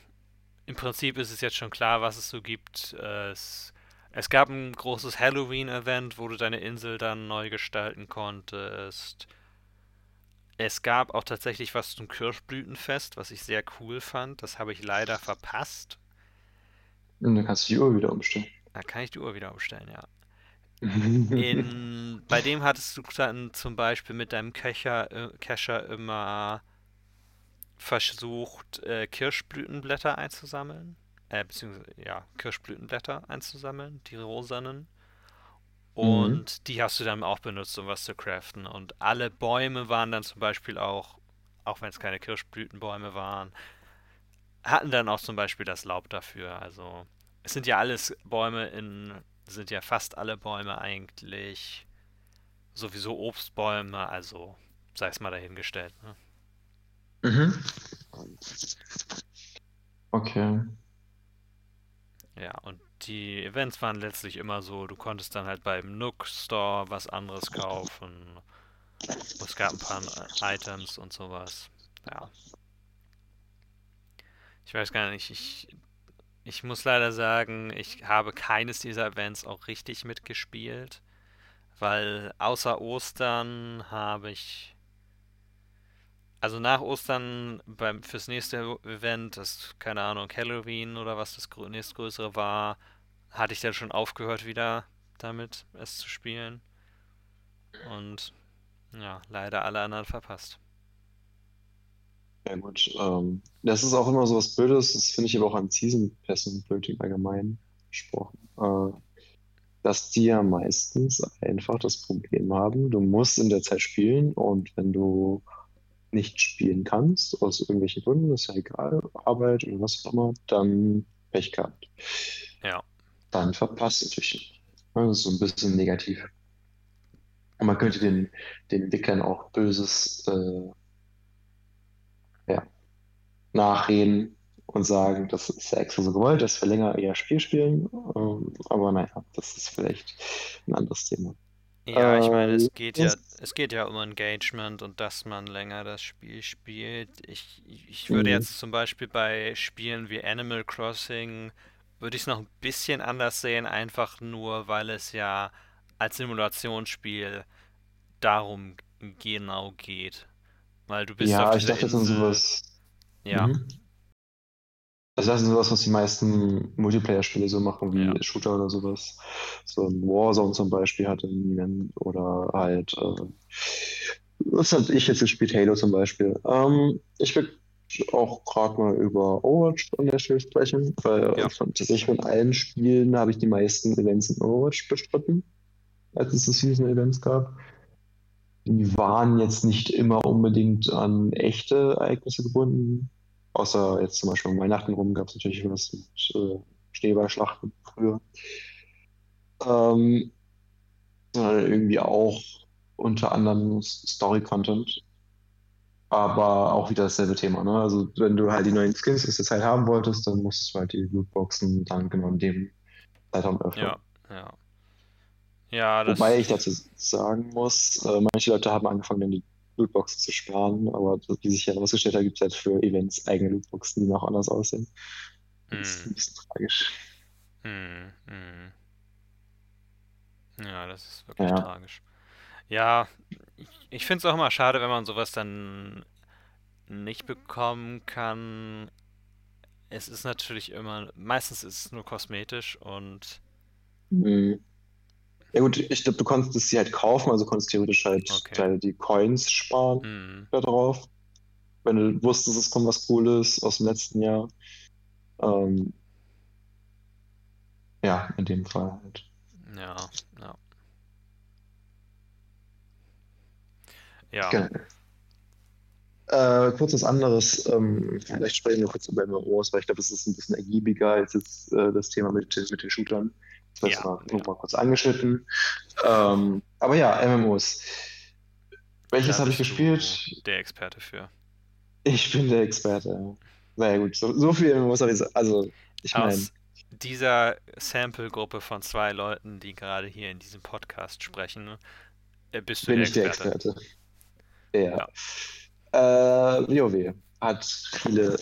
im Prinzip ist es jetzt schon klar, was es so gibt. Es, es gab ein großes Halloween-Event, wo du deine Insel dann neu gestalten konntest. Es gab auch tatsächlich was zum Kirschblütenfest, was ich sehr cool fand. Das habe ich leider verpasst. Und dann kannst du die Uhr wieder umstellen. Da kann ich die Uhr wieder umstellen, ja. <laughs> In, bei dem hattest du dann zum Beispiel mit deinem Köcher, äh, Kescher immer versucht, äh, Kirschblütenblätter einzusammeln. Äh, beziehungsweise, ja, Kirschblütenblätter einzusammeln, die rosanen. Und mhm. die hast du dann auch benutzt, um was zu craften. Und alle Bäume waren dann zum Beispiel auch, auch wenn es keine Kirschblütenbäume waren, hatten dann auch zum Beispiel das Laub dafür. Also es sind ja alles Bäume in, sind ja fast alle Bäume eigentlich sowieso Obstbäume, also sei es mal dahingestellt. Ne? Mhm. Okay. Ja, und die Events waren letztlich immer so, du konntest dann halt beim Nook Store was anderes kaufen. Es gab ein paar Items und sowas. Ja. Ich weiß gar nicht, ich, ich muss leider sagen, ich habe keines dieser Events auch richtig mitgespielt, weil außer Ostern habe ich also nach Ostern beim fürs nächste Event, das keine Ahnung, Halloween oder was das nächstgrößere war, hatte ich dann schon aufgehört wieder damit es zu spielen. Und ja, leider alle anderen verpasst. Ja gut, ähm, das ist auch immer so was Blödes, das finde ich aber auch an Season Pässen blöd im Allgemeinen gesprochen, äh, dass die ja meistens einfach das Problem haben, du musst in der Zeit spielen und wenn du nicht spielen kannst, aus irgendwelchen Gründen, ist ja egal, Arbeit oder was auch immer, dann Pech gehabt. Ja. Dann verpasst natürlich. Das ist so ein bisschen negativ. Und man könnte den, den Entwicklern auch Böses äh, ja, nachreden und sagen, das ist ja extra so gewollt, dass wir länger ihr Spiel spielen. Ähm, aber naja, das ist vielleicht ein anderes Thema. Ja, ich meine, es ähm, geht ja, es geht ja um Engagement und dass man länger das Spiel spielt. Ich, ich würde mhm. jetzt zum Beispiel bei Spielen wie Animal Crossing, würde ich es noch ein bisschen anders sehen, einfach nur, weil es ja als Simulationsspiel darum genau geht. Weil du bist ja, auf ich dachte, Insel. das ist sowas. Ja. Mhm. Also das ist sowas, was die meisten Multiplayer-Spiele so machen, wie ja. Shooter oder sowas. So ein Warzone zum Beispiel hatte einen oder halt, äh, was hatte ich jetzt gespielt, Halo zum Beispiel. Ähm, ich würde auch gerade mal über Overwatch an der Stelle sprechen, weil ja. tatsächlich von allen Spielen habe ich die meisten Events in Overwatch bestritten, als es so Season-Events gab. Die waren jetzt nicht immer unbedingt an echte Ereignisse gebunden. Außer jetzt zum Beispiel um Weihnachten rum gab es natürlich was mit äh, Schneeballschlachten früher. Ähm, sondern irgendwie auch unter anderem Story-Content. Aber auch wieder dasselbe Thema, ne? Also wenn du halt die neuen Skins aus der Zeit haben wolltest, dann musstest du halt die Lootboxen dann genau in dem Zeitraum öffnen. Ja, ja. Ja. Wobei ich dazu sagen muss, äh, manche Leute haben angefangen, dann die Lootboxen zu sparen, aber wie sich herausgestellt hat, gibt es halt für Events eigene Lootboxen, die noch anders aussehen. Das ist Hm, ein bisschen tragisch. hm, hm. Ja, das ist wirklich Ja. tragisch. Ja, ich, ich finde es auch immer schade, wenn man sowas dann nicht bekommen kann. Es ist natürlich immer, meistens ist es nur kosmetisch und Mhm. Ja gut, ich glaube, du konntest es sie halt kaufen, also konntest theoretisch halt Okay. deine, die Coins sparen hm, da drauf. Wenn du wusstest, es kommt was Cooles aus dem letzten Jahr. Ähm, ja, in dem Fall halt. ja, ja. Ja, Genau. Äh, kurz was anderes. Ähm, vielleicht sprechen wir kurz über MMOs, weil ich glaube, es ist ein bisschen ergiebiger als jetzt äh, das Thema mit, den- mit den Shootern. Das war Ja, mal, ja. nur mal kurz angeschnitten. Ähm, aber ja, MMOs. Welches habe ich gespielt? der Experte für. Ich bin der Experte. ja. Sehr gut. So, so viel MMOs habe ich. Also, ich meine, dieser Sample-Gruppe von zwei Leuten, die gerade hier in diesem Podcast sprechen, äh, bist du bin der ich der Experte. Experte. Ja. Äh, WoW hat viele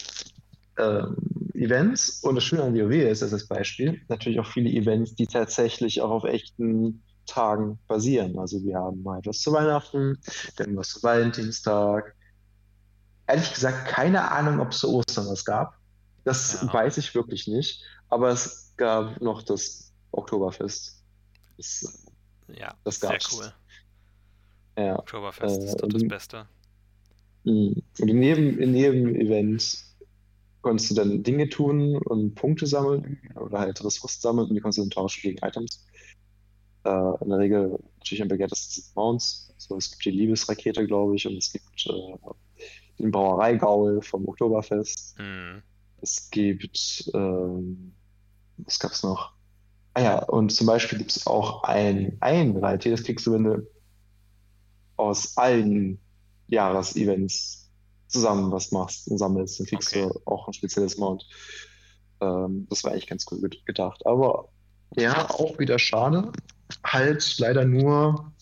ähm, Events und das Schöne an WoW ist, das als Beispiel, natürlich auch viele Events, die tatsächlich auch auf echten Tagen basieren. Also wir haben mal etwas zu Weihnachten, dann was zu Valentinstag. Ehrlich gesagt, keine Ahnung, ob es zu Ostern was gab. Das Ja. weiß ich wirklich nicht. Aber es gab noch das Oktoberfest. Das, Ja, Das sehr gab's. cool. Ja. Oktoberfest Äh, ist doch das Beste. Mhm. Und in jedem, in jedem Event konntest du dann Dinge tun und Punkte sammeln oder halt Ressourcen sammeln und die konntest du dann tauschen gegen Items. Äh, in der Regel natürlich am begehrtesten sind Mounts. So, es gibt die Liebesrakete, glaube ich, und es gibt äh, den Brauereigaul vom Oktoberfest. Mhm. Es gibt, ähm, was gab's noch? Ah ja, und zum Beispiel gibt es auch ein, ein Reittier, das kriegst du, wenn du aus allen Jahresevents zusammen was machst und sammelst, dann kriegst Okay. du auch ein spezielles Mount. Ähm, das war eigentlich ganz cool ge- gedacht. Aber ja, auch wieder schade. Halt leider nur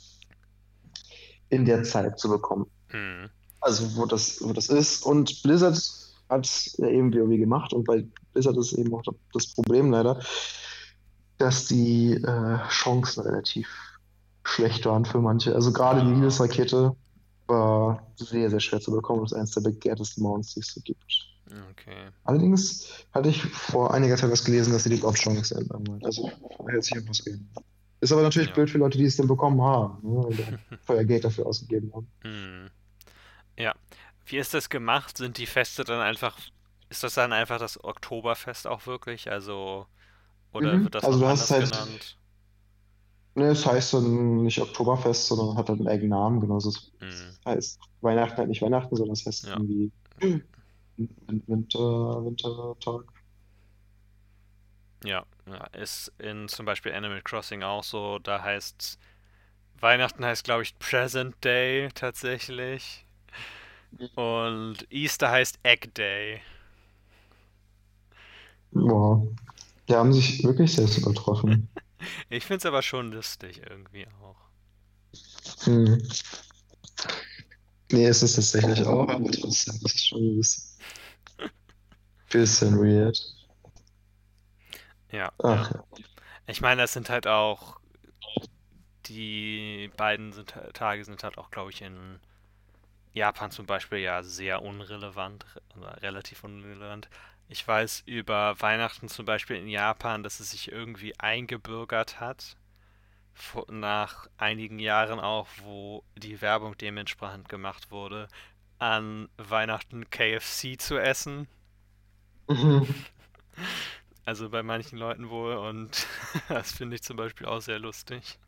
in der Zeit zu bekommen. Mhm. Also wo das, wo das ist. Und Blizzard hat ja eben WoW gemacht und bei Blizzard ist eben auch das Problem leider, dass die äh, Chancen relativ schlecht waren für manche. Also gerade die Ah. Liebesrakete war sehr, sehr schwer zu bekommen. Das ist eines der begehrtesten Mounts, die es so gibt. Okay. Allerdings hatte ich vor einiger Zeit was gelesen, dass sie die Drop-Chance ändern wollen. Also hält sich etwas gehen. Ist aber natürlich Ja. blöd für Leute, die es dann bekommen haben, ne, und <laughs> vorher Geld dafür ausgegeben haben. Mhm. Ja. Wie ist das gemacht? Sind die Feste dann einfach, ist das dann einfach das Oktoberfest auch wirklich? Also, oder Mhm. wird das Also du hast halt- genannt? Ne, es heißt dann nicht Oktoberfest, sondern hat halt einen eigenen Namen. Genauso es Mhm. heißt Weihnachten halt nicht Weihnachten, sondern es heißt Ja. irgendwie Win- Winter, Wintertag. Ja, ja, ist in zum Beispiel Animal Crossing auch so. Da heißt Weihnachten heißt, glaube ich, Present Day tatsächlich. Und Easter heißt Egg Day. Wow. Die haben sich wirklich selbst übertroffen. Ich finde es aber schon lustig irgendwie auch. Hm. Nee, es ist tatsächlich auch, aber trotzdem, ist schon ein bisschen, bisschen weird. Ja, Ach, ja. Ich meine, das sind halt auch die beiden sind, Tage sind halt auch, glaube ich, in Japan zum Beispiel ja sehr unrelevant, oder relativ unrelevant. Ich weiß über Weihnachten zum Beispiel in Japan, dass es sich irgendwie eingebürgert hat, nach einigen Jahren auch, wo die Werbung dementsprechend gemacht wurde, an Weihnachten KFC zu essen. <laughs> Also bei manchen Leuten wohl und <laughs> das finde ich zum Beispiel auch sehr lustig.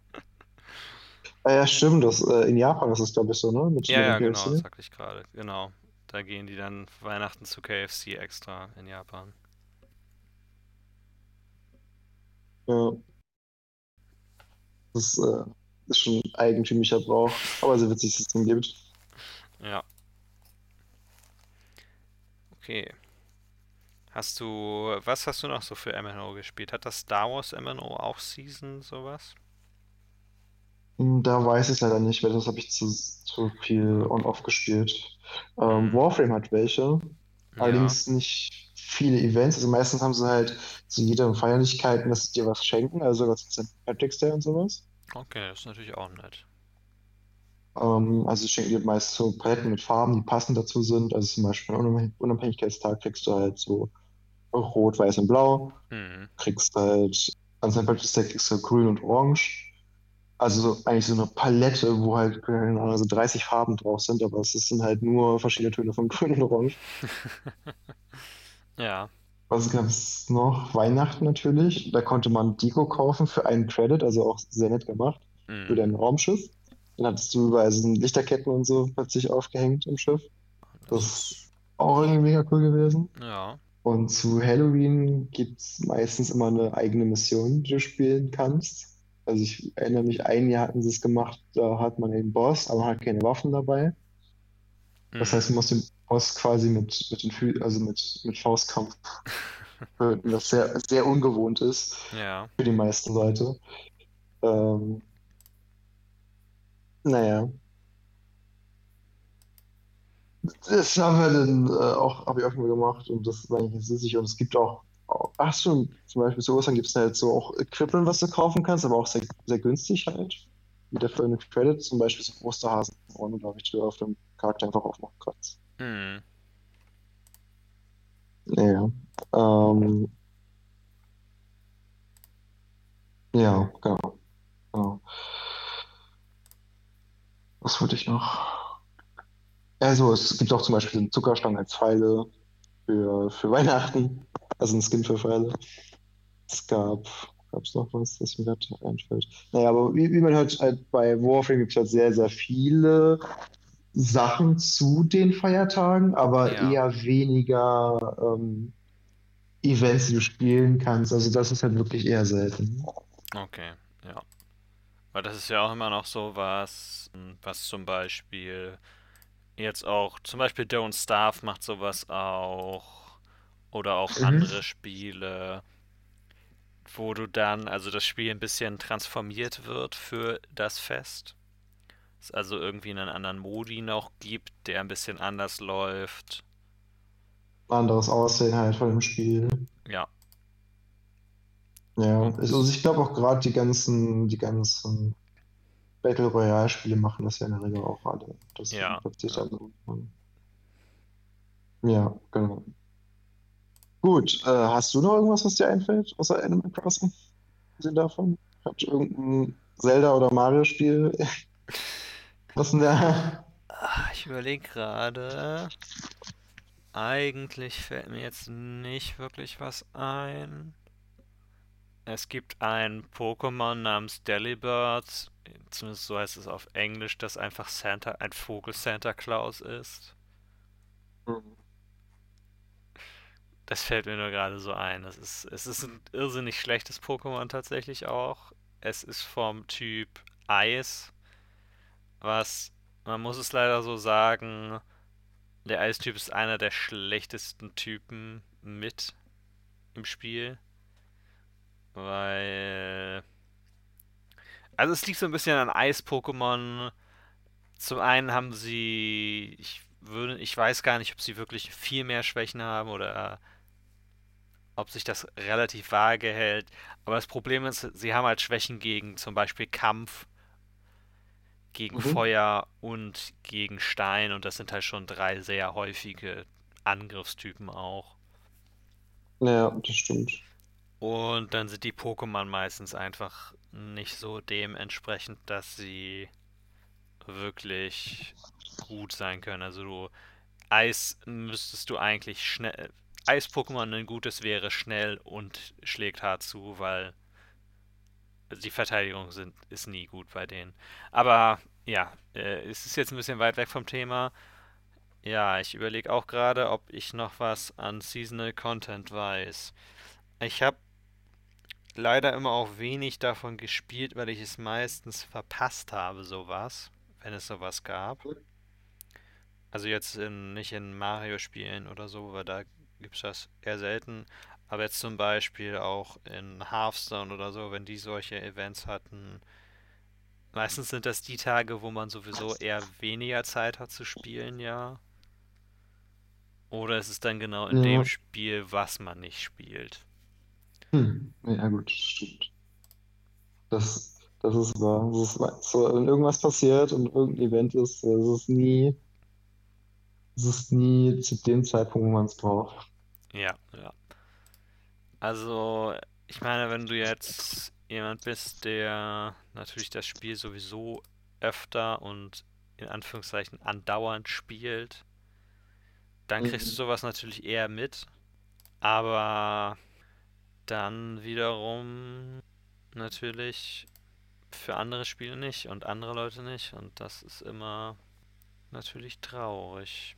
Ah ja, stimmt, das, äh, in Japan ist es, glaube ich, so, ne? Mit Ja, ja, genau, KFC. das sagte ich gerade. Genau. Da gehen die dann Weihnachten zu KFC extra in Japan. Ja. Das äh, ist schon ein eigentümlicher Brauch, aber so witzig, dass es den gibt. Ja. Okay. Hast du, was hast du noch so für MMO gespielt? Hat das Star Wars MMO auch Season, sowas? Hm, Da weiß ich leider nicht, weil das habe ich zu, zu viel on-off gespielt. Ähm, Hm. Warframe hat welche, Ja. allerdings nicht viele Events. Also meistens haben sie halt zu jeder Feierlichkeiten, dass sie dir was schenken, also sogar zu St. Patrick's Day und sowas. Okay, das ist natürlich auch nett. Ähm, also sie schenken dir meist so Paletten mit Farben, die passend dazu sind. Also zum Beispiel am Unabhängig- Unabhängigkeitstag kriegst du halt so Rot, Weiß und Blau. Hm. Kriegst halt an St. Patrick's Day kriegst du Grün und Orange. Also so, eigentlich so eine Palette, wo halt keine Ahnung, so 30 Farben drauf sind, aber es sind halt nur verschiedene Töne von <laughs> Grün und Orange. <laughs> Ja. Was gab es noch? Weihnachten natürlich. Da konnte man Deko kaufen für einen Credit, also auch sehr nett gemacht, für Hm. dein Raumschiff. Dann hattest du überall so Lichterketten und so plötzlich aufgehängt im Schiff. Das ist auch irgendwie mega cool gewesen. Ja. Und zu Halloween gibt es meistens immer eine eigene Mission, die du spielen kannst. Also ich erinnere mich, ein Jahr hatten sie es gemacht, da hat man den Boss, aber man hat keine Waffen dabei. Das heißt, du musst den Boss quasi mit, mit den Fü also mit, mit Faustkampf <laughs> töten, was sehr, sehr ungewohnt ist Ja. für die meisten Leute. Ähm, naja. Das haben wir dann äh, auch, habe ich auch mal gemacht und das ist eigentlich süßig und es gibt auch ach schon, zum Beispiel zu Ostern gibt es halt so auch Equipment, was du kaufen kannst, aber auch sehr, sehr günstig halt. Wieder für eine Credit, zum Beispiel so Osterhasen, glaube ich, die auf dem Charakter einfach aufmachen kannst. Hm. Ja. Ähm, ja, genau. genau. Was wollte ich noch? Also, es gibt auch zum Beispiel eine Zuckerstange als Pfeile für, für Weihnachten. Also ein Skin für Pfeile. Es gab, gab es noch was, das mir gerade einfällt? Naja, aber wie, wie man hört, halt bei Warframe gibt es halt sehr, sehr viele Sachen zu den Feiertagen, aber Ja. eher weniger ähm, Events, die du spielen kannst. Also das ist halt wirklich eher selten. Okay, ja. Weil das ist ja auch immer noch so was, was zum Beispiel jetzt auch, zum Beispiel Don't Starve macht sowas auch. Oder auch Mhm. andere Spiele, wo du dann, also das Spiel ein bisschen transformiert wird für das Fest. Es also irgendwie einen anderen Modi noch gibt, der ein bisschen anders läuft. Anderes Aussehen halt von dem Spiel. Ja, Ja, also ich glaube auch gerade die ganzen, die ganzen Battle Royale Spiele machen das ja in der Regel auch alle. Das Ja, ja. ja, genau. Gut, äh, hast du noch irgendwas, was dir einfällt, außer Animal Crossing? Abgesehen davon? Habt ihr irgendein Zelda- oder Mario-Spiel? <laughs> Was in der... Ah, Ich überlege gerade. Eigentlich fällt mir jetzt nicht wirklich was ein. Es gibt ein Pokémon namens Delibird, zumindest so heißt es auf Englisch, das einfach Santa, ein Vogel Santa Claus ist. Das fällt mir nur gerade so ein. Das ist, es ist ein irrsinnig schlechtes Pokémon tatsächlich auch. Es ist vom Typ Eis, was, man muss es leider so sagen, der Eistyp ist einer der schlechtesten Typen mit im Spiel. Weil. Also es liegt so ein bisschen an Eis-Pokémon. Zum einen haben sie. Ich würde, ich weiß gar nicht, ob sie wirklich viel mehr Schwächen haben oder ob sich das relativ vage hält. Aber das Problem ist, sie haben halt Schwächen gegen zum Beispiel Kampf, gegen Mhm. Feuer und gegen Stein. Und das sind halt schon drei sehr häufige Angriffstypen auch. Ja, das stimmt. Und dann sind die Pokémon meistens einfach nicht so dementsprechend, dass sie wirklich gut sein können. Also du Eis müsstest du eigentlich schnell Eis-Pokémon ein gutes wäre schnell und schlägt hart zu, weil die Verteidigung sind, ist nie gut bei denen. Aber ja, äh, es ist jetzt ein bisschen weit weg vom Thema. Ja, ich überlege auch gerade, ob ich noch was an Seasonal Content weiß. Ich habe leider immer auch wenig davon gespielt, weil ich es meistens verpasst habe, sowas, wenn es sowas gab. Also jetzt in, nicht in Mario-Spielen oder so, weil da gibt es das eher selten. Aber jetzt zum Beispiel auch in Hearthstone oder so, wenn die solche Events hatten. Meistens sind das die Tage, wo man sowieso eher weniger Zeit hat zu spielen, ja. Oder ist es dann genau in Ja. dem Spiel, was man nicht spielt? Hm. Ja, gut, stimmt. Das, das ist wahr. Das ist so, wenn irgendwas passiert und irgendein Event ist, es ist nie, es ist nie zu dem Zeitpunkt, wo man es braucht. Ja, ja. Also, ich meine, wenn du jetzt jemand bist, der natürlich das Spiel sowieso öfter und in Anführungszeichen andauernd spielt, dann kriegst du Mhm. sowas natürlich eher mit. Aber dann wiederum natürlich für andere Spiele nicht und andere Leute nicht. Und das ist immer natürlich traurig.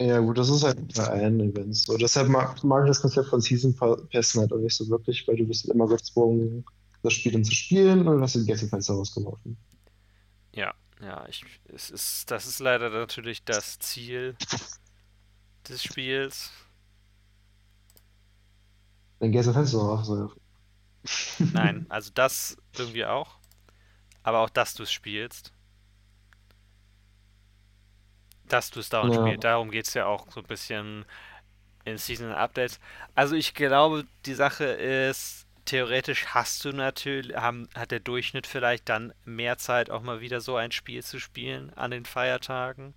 Ja, gut, das ist halt bei allen Events so. Deshalb mag, mag ich das Konzept von Season Pässen halt auch nicht so wirklich, weil du bist halt immer gezwungen, das Spiel dann zu spielen und hast den Gästefenster rausgeworfen. Ja, ja, ich, es ist, das ist leider natürlich das Ziel des Spiels. Dein Gästefenster rausgeworfen. Nein, also das irgendwie auch. Aber auch, dass du es spielst. Dass du es dauernd Ja. spielst. Darum geht es ja auch so ein bisschen in Season Updates. Also ich glaube, die Sache ist, theoretisch hast du natürlich, haben, hat der Durchschnitt vielleicht dann mehr Zeit, auch mal wieder so ein Spiel zu spielen an den Feiertagen.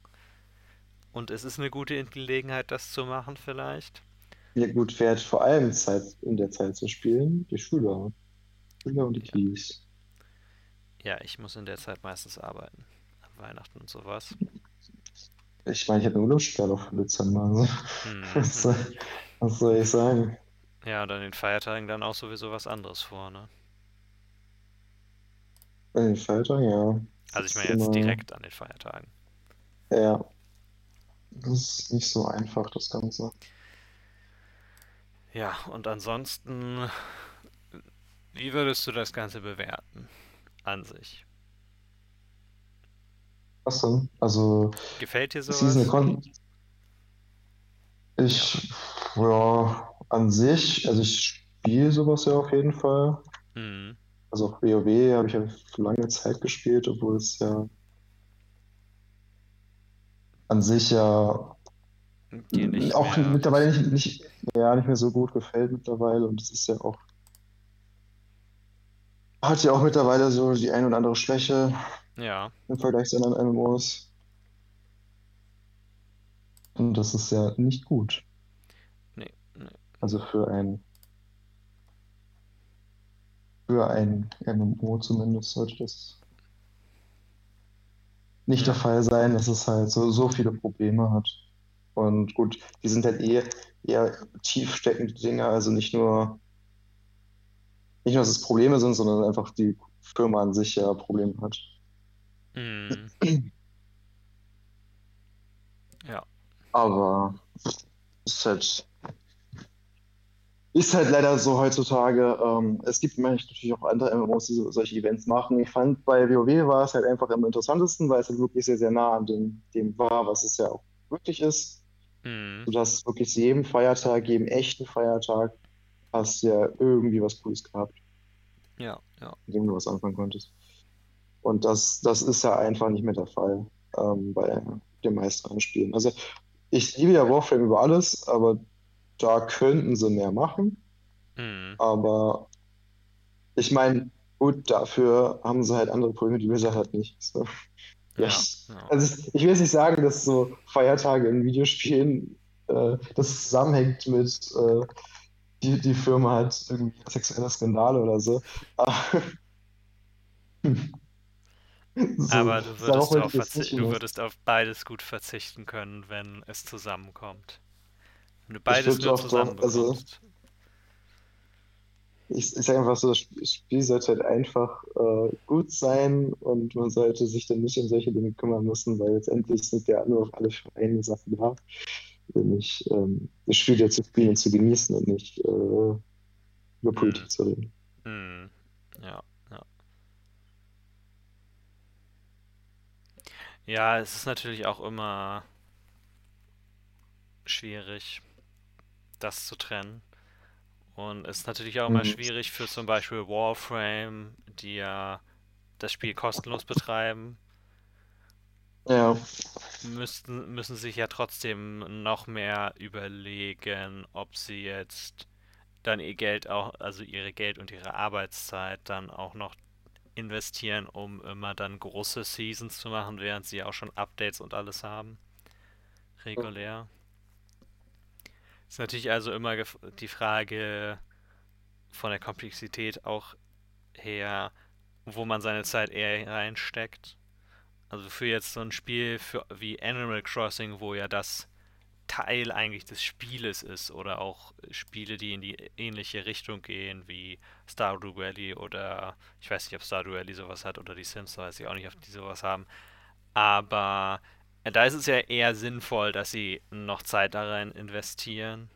Und es ist eine gute Gelegenheit, das zu machen, vielleicht. Ja, gut, wer hat vor allem Zeit, in der Zeit zu spielen? Die Schüler. Schüler und die Kiddies. Ja, ich muss in der Zeit meistens arbeiten. An Weihnachten und sowas. Ich meine, ich habe eine Urlaubssperre für Dezember. Also, Hm, <laughs> was, soll, was soll ich sagen? Ja, und an den Feiertagen dann auch sowieso was anderes vor, ne? Bei den Feiertagen, ja. Also ich meine jetzt immer- direkt an den Feiertagen. Ja. Das ist nicht so einfach, das Ganze. Ja, und ansonsten, wie würdest du das Ganze bewerten? An sich. Was denn? Also, Gefällt dir Season sowas? Con. Ich, ja, an sich, also ich spiele sowas ja auf jeden Fall. Hm, Also auch WoW habe ich ja für lange Zeit gespielt, obwohl es ja an sich ja auch mehr. mittlerweile nicht, nicht, ja, nicht mehr so gut gefällt mittlerweile und es ist ja auch hat ja auch mittlerweile so die ein oder andere Schwäche Ja, im Vergleich zu anderen MMOs. Und das ist ja nicht gut. nee, nee. Also für ein für ein MMO zumindest sollte das nicht der. Fall sein, dass es halt so, so viele Probleme hat. Und gut, die sind halt eh eher tief steckende Dinge, also nicht nur nicht nur, dass es Probleme sind, sondern einfach die Firma an sich ja Probleme hat. Hm, <clears throat> ja, Aber ist halt, ist halt leider so heutzutage. Ähm, es gibt natürlich auch andere MMOs, die so, solche Events machen. Ich fand, bei WoW war es halt einfach am interessantesten, weil es halt wirklich sehr, sehr nah an dem, dem war, was es ja auch wirklich ist. hm, Du hast wirklich zu jedem Feiertag, jedem echten Feiertag, hast ja irgendwie was Cooles gehabt, ja, ja. mit dem du was anfangen konntest. Und das, das ist ja einfach nicht mehr der Fall ähm, bei den meisten anderen Spielen. Also ich liebe ja Warframe über alles, aber da könnten sie mehr machen. Hm, Aber ich meine, gut, dafür haben sie halt andere Probleme, die Blizzard halt nicht. So. Ja, ja, also ich, ich will jetzt nicht sagen, dass so Feiertage in Videospielen äh, das zusammenhängt mit äh, die, die Firma hat irgendwie sexuelle Skandale oder so. Aber, <laughs> so, Aber du würdest, auf du hinaus. würdest auf beides gut verzichten können, wenn es zusammenkommt. Wenn du beides nur also zusammenbekommst. ich, ich sage einfach so, das Sp- Spiel sollte halt einfach äh, gut sein und man sollte sich dann nicht um solche Dinge kümmern müssen, weil letztendlich sind ja nur auf alle für eine Sache da, nämlich ähm, das Spiel ja zu spielen und zu genießen und nicht äh, über Politik Hm. zu reden. Hm, ja, ja. Es ist natürlich auch immer schwierig, das zu trennen. Und es ist natürlich auch immer mhm. schwierig für zum Beispiel Warframe, die ja das Spiel kostenlos betreiben. Ja. Müssten, müssen sich ja trotzdem noch mehr überlegen, ob sie jetzt dann ihr Geld auch, also ihre Geld und ihre Arbeitszeit dann auch noch investieren, um immer dann große Seasons zu machen, während sie auch schon Updates und alles haben. Regulär. Ist natürlich also immer die Frage von der Komplexität auch her, wo man seine Zeit eher reinsteckt. Also für jetzt so ein Spiel für, wie Animal Crossing, wo ja das Teil eigentlich des Spieles ist oder auch Spiele, die in die ähnliche Richtung gehen wie Stardew Valley oder ich weiß nicht, ob Stardew Valley sowas hat oder die Sims, weiß ich auch nicht, ob die sowas haben. Aber da ist es ja eher sinnvoll, dass sie noch Zeit darin investieren.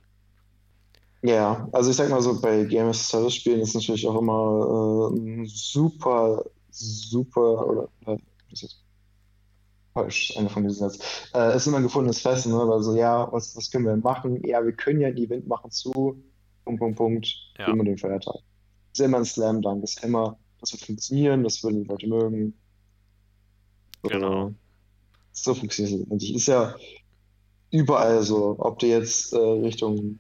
Ja, also ich sag mal so, bei Game as Service Spielen ist natürlich auch immer äh, super, super, oder äh, das ist falsch, einer von diesen Sätzen. Äh, ist immer ein gefundenes Fest, ne? Also ja, was, was können wir machen? Ja, wir können ja ein Event machen zu, Punkt, Punkt, Punkt, ja. und dem Feiertag. Ist immer ein Slam Dunk, ist immer, das wird funktionieren, das würden die Leute mögen. Genau. So funktioniert es. Und ich ist ja überall so, ob du jetzt äh, Richtung,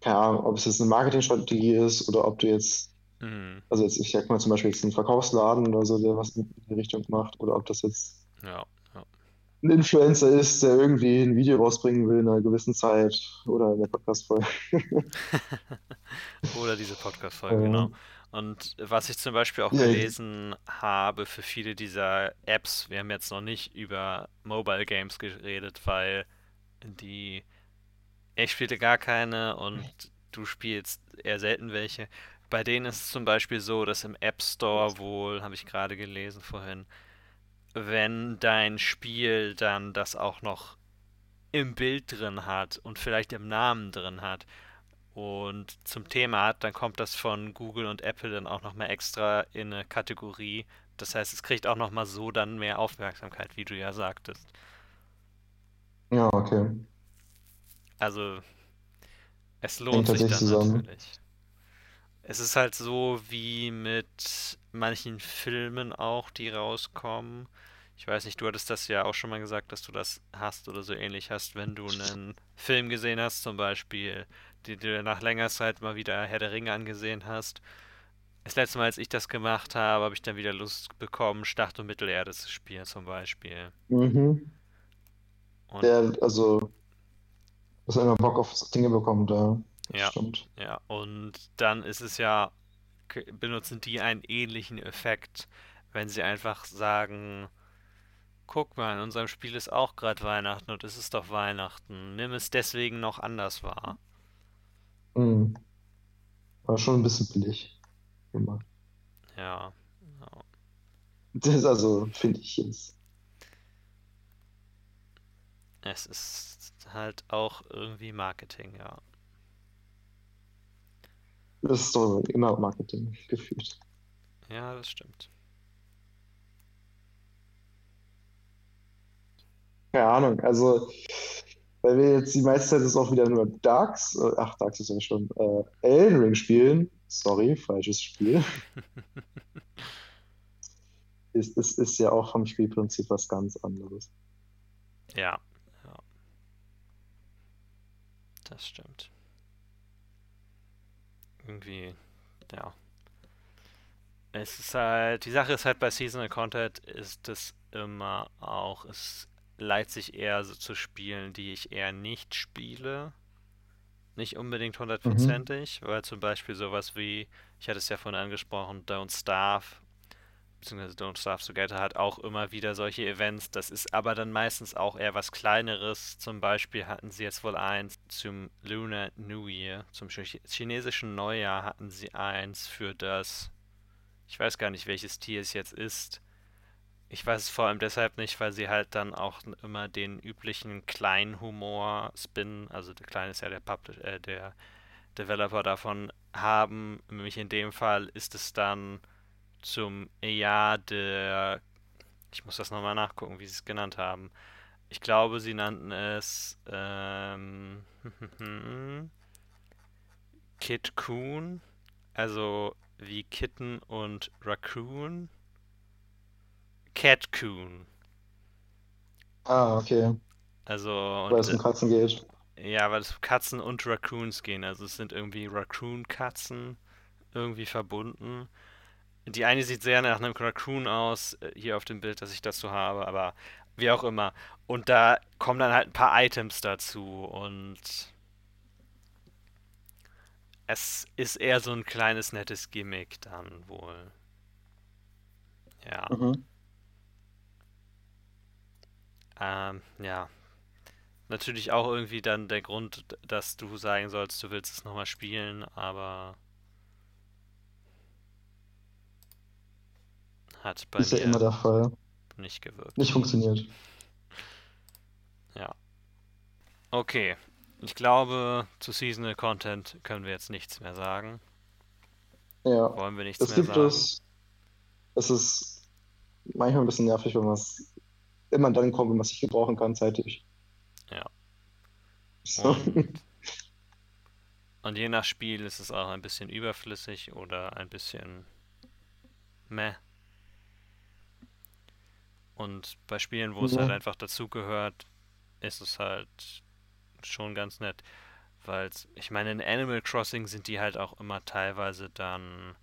keine Ahnung, ob es jetzt eine Marketingstrategie ist oder ob du jetzt, mhm. also jetzt, ich sag mal zum Beispiel jetzt einen Verkaufsladen oder so, der was in die Richtung macht, oder ob das jetzt ja, ja. ein Influencer ist, der irgendwie ein Video rausbringen will in einer gewissen Zeit oder in der Podcast-Folge. <laughs> oder diese Podcast-Folge, genau. Und was ich zum Beispiel auch gelesen habe für viele dieser Apps, wir haben jetzt noch nicht über Mobile Games geredet, weil die ich spielte gar keine und du spielst eher selten welche. Bei denen ist es zum Beispiel so, dass im App Store wohl, habe ich gerade gelesen vorhin, wenn dein Spiel dann das auch noch im Bild drin hat und vielleicht im Namen drin hat, und zum Thema hat, dann kommt das von Google und Apple dann auch nochmal extra in eine Kategorie. Das heißt, es kriegt auch nochmal so dann mehr Aufmerksamkeit, wie du ja sagtest. Ja, okay. Also, es lohnt sich dann zusammen. natürlich. Es ist halt so wie mit manchen Filmen auch, die rauskommen. Ich weiß nicht, du hattest das ja auch schon mal gesagt, dass du das hast oder so ähnlich hast, wenn du einen Film gesehen hast, zum Beispiel die du nach längerer Zeit mal wieder Herr der Ringe angesehen hast. Das letzte Mal, als ich das gemacht habe, habe ich dann wieder Lust bekommen, Schlacht um Mittelerde zu spielen, zum Beispiel. Mhm. Und Der, also, dass er immer Bock auf Dinge bekommt, da. Ja, stimmt. ja, und dann ist es ja, benutzen die einen ähnlichen Effekt, wenn sie einfach sagen, guck mal, in unserem Spiel ist auch gerade Weihnachten und es ist doch Weihnachten. Nimm es deswegen noch anders wahr. Mhm. War schon ein bisschen billig gemacht. Ja. ja. Das also, finde ich jetzt. Es ist halt auch irgendwie Marketing, ja. Das ist doch immer Marketing gefühlt. Ja, das stimmt. Keine Ahnung, also weil wir jetzt die meiste Zeit ist auch wieder nur Darks, äh, ach, Darks ist ja schon, äh, Elden Ring spielen. Sorry, falsches Spiel. <laughs> ist, ist, ist ja auch vom Spielprinzip was ganz anderes. Ja, ja. Das stimmt. Irgendwie, ja. Es ist halt, die Sache ist halt bei Seasonal Content ist es immer auch, es leiht sich eher so zu Spielen, die ich eher nicht spiele. Nicht unbedingt hundertprozentig, mhm. weil zum Beispiel sowas wie, ich hatte es ja vorhin angesprochen, Don't Starve, beziehungsweise Don't Starve Together hat auch immer wieder solche Events. Das ist aber dann meistens auch eher was Kleineres. Zum Beispiel hatten sie jetzt wohl eins zum Lunar New Year, zum chinesischen Neujahr hatten sie eins für das, ich weiß gar nicht, welches Tier es jetzt ist ich weiß es vor allem deshalb nicht, weil sie halt dann auch immer den üblichen kleinen Humor spinnen, also der kleine ist ja der Publish äh, der Developer davon haben. Nämlich in dem Fall ist es dann zum Jahr der, ich muss das nochmal nachgucken, wie sie es genannt haben, Ich glaube, sie nannten es ähm, <laughs> Kid Coon, also wie Kitten und Raccoon. Cat Coon. Ah, okay. Also. Weil es um Katzen geht. Ja, weil es um Katzen und Raccoons gehen. Also es sind irgendwie Raccoon-Katzen irgendwie verbunden. Die eine sieht sehr nach einem Raccoon aus, äh, hier auf dem Bild, das ich dazu habe, aber wie auch immer. Und da kommen dann halt ein paar Items dazu und es ist eher so ein kleines nettes Gimmick dann wohl. Ja. Mhm. Ähm, ja. Natürlich auch irgendwie dann der Grund, dass du sagen sollst, du willst es nochmal spielen, aber hat bei ist mir ja immer der Fall. nicht gewirkt. Nicht funktioniert. Ja. Okay. Ich glaube, zu Seasonal Content können wir jetzt nichts mehr sagen. Ja. Wollen wir nichts es mehr gibt sagen? Es, es ist manchmal ein bisschen nervig, wenn man es immer dann kommt, wenn man es nicht gebrauchen kann, zeitig. Ja. So. Und, <laughs> und je nach Spiel ist es auch ein bisschen überflüssig oder ein bisschen meh. Und bei Spielen, wo es halt einfach dazugehört, ist es halt schon ganz nett. Weil, ich meine, in Animal Crossing sind die halt auch immer teilweise dann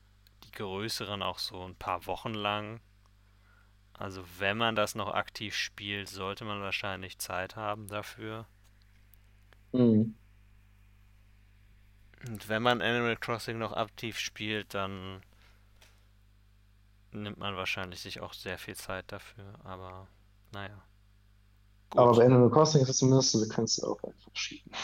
die größeren auch so ein paar Wochen lang. Also wenn man das noch aktiv spielt, sollte man wahrscheinlich Zeit haben dafür. Mhm. Und wenn man Animal Crossing noch aktiv spielt, dann nimmt man wahrscheinlich sich auch sehr viel Zeit dafür. Aber naja. Gut. Aber bei Animal Crossing ist es zumindest, du kannst auch einfach cheaten. <laughs>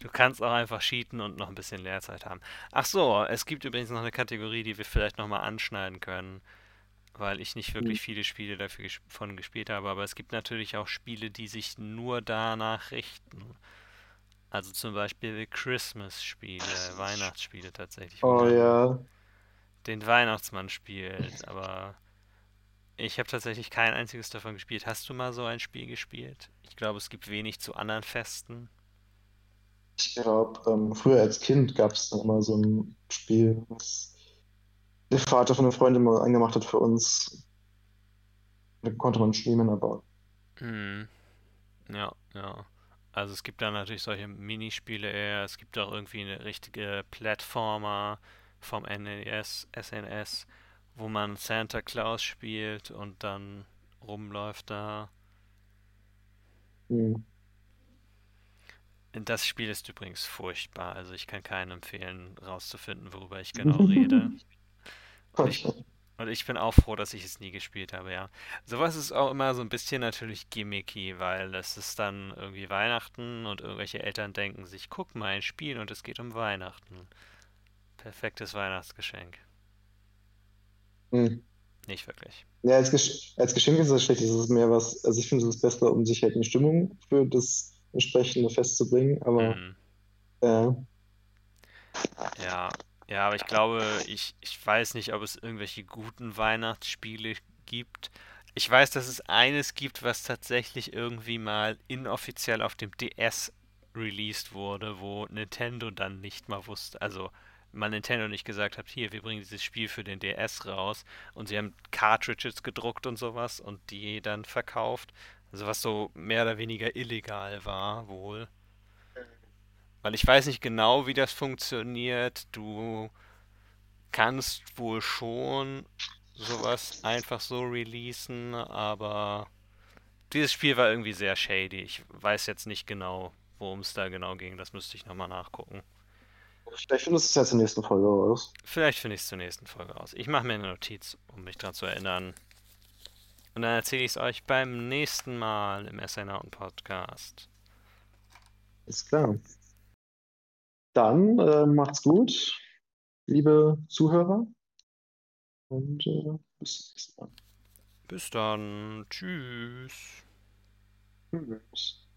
Du kannst auch einfach cheaten und noch ein bisschen Leerzeit haben. Ach so, es gibt übrigens noch eine Kategorie, die wir vielleicht nochmal anschneiden können, weil ich nicht wirklich hm. viele Spiele dafür ges von gespielt habe, aber es gibt natürlich auch Spiele, die sich nur danach richten. Also zum Beispiel Christmas-Spiele, Weihnachtsspiele tatsächlich. Oh ja. Den Weihnachtsmann spielt, aber ich habe tatsächlich kein einziges davon gespielt. Hast du mal so ein Spiel gespielt? Ich glaube, es gibt wenig zu anderen Festen. Ich glaube, ähm, früher als Kind gab es mal so ein Spiel, was der Vater von einer Freundin mal angemacht hat für uns. Da konnte man streamen, aber. Hm. Ja, ja. Also es gibt da natürlich solche Minispiele eher. Es gibt auch irgendwie eine richtige Plattformer vom NES, SNS wo man Santa Claus spielt und dann rumläuft da. Mhm. Das Spiel ist übrigens furchtbar, also ich kann keinen empfehlen, rauszufinden, worüber ich genau <laughs> rede. Und ich, und ich bin auch froh, dass ich es nie gespielt habe, ja. Sowas ist auch immer so ein bisschen natürlich gimmicky, weil es ist dann irgendwie Weihnachten und irgendwelche Eltern denken sich, guck mal, ein Spiel und es geht um Weihnachten. Perfektes Weihnachtsgeschenk. Hm. Nicht wirklich. Ja, als, Gesch als Geschenk ist es schlecht. Es ist mehr was, also ich finde es ist besser, um sich halt eine Stimmung für das entsprechende Fest zu bringen, aber Mhm. äh, Ja, ja, aber ich glaube, ich, ich weiß nicht, ob es irgendwelche guten Weihnachtsspiele gibt. Ich weiß, dass es eines gibt, was tatsächlich irgendwie mal inoffiziell auf dem DS released wurde, wo Nintendo dann nicht mal wusste, also mal Nintendo nicht gesagt hat, hier, wir bringen dieses Spiel für den DS raus und sie haben Cartridges gedruckt und sowas und die dann verkauft. Also was so mehr oder weniger illegal war, wohl. Weil ich weiß nicht genau, wie das funktioniert. Du kannst wohl schon sowas einfach so releasen, aber dieses Spiel war irgendwie sehr shady. Ich weiß jetzt nicht genau, worum es da genau ging. Das müsste ich nochmal nachgucken. Vielleicht findest du es ja zur nächsten Folge raus. Vielleicht finde ich es zur nächsten Folge raus. Ich mache mir eine Notiz, um mich daran zu erinnern. Und dann erzähle ich es euch beim nächsten Mal im Astronauten Podcast. Ist klar. Dann äh, macht's gut, liebe Zuhörer. Und äh, bis zum nächsten Mal. Bis dann. Tschüss. Tschüss.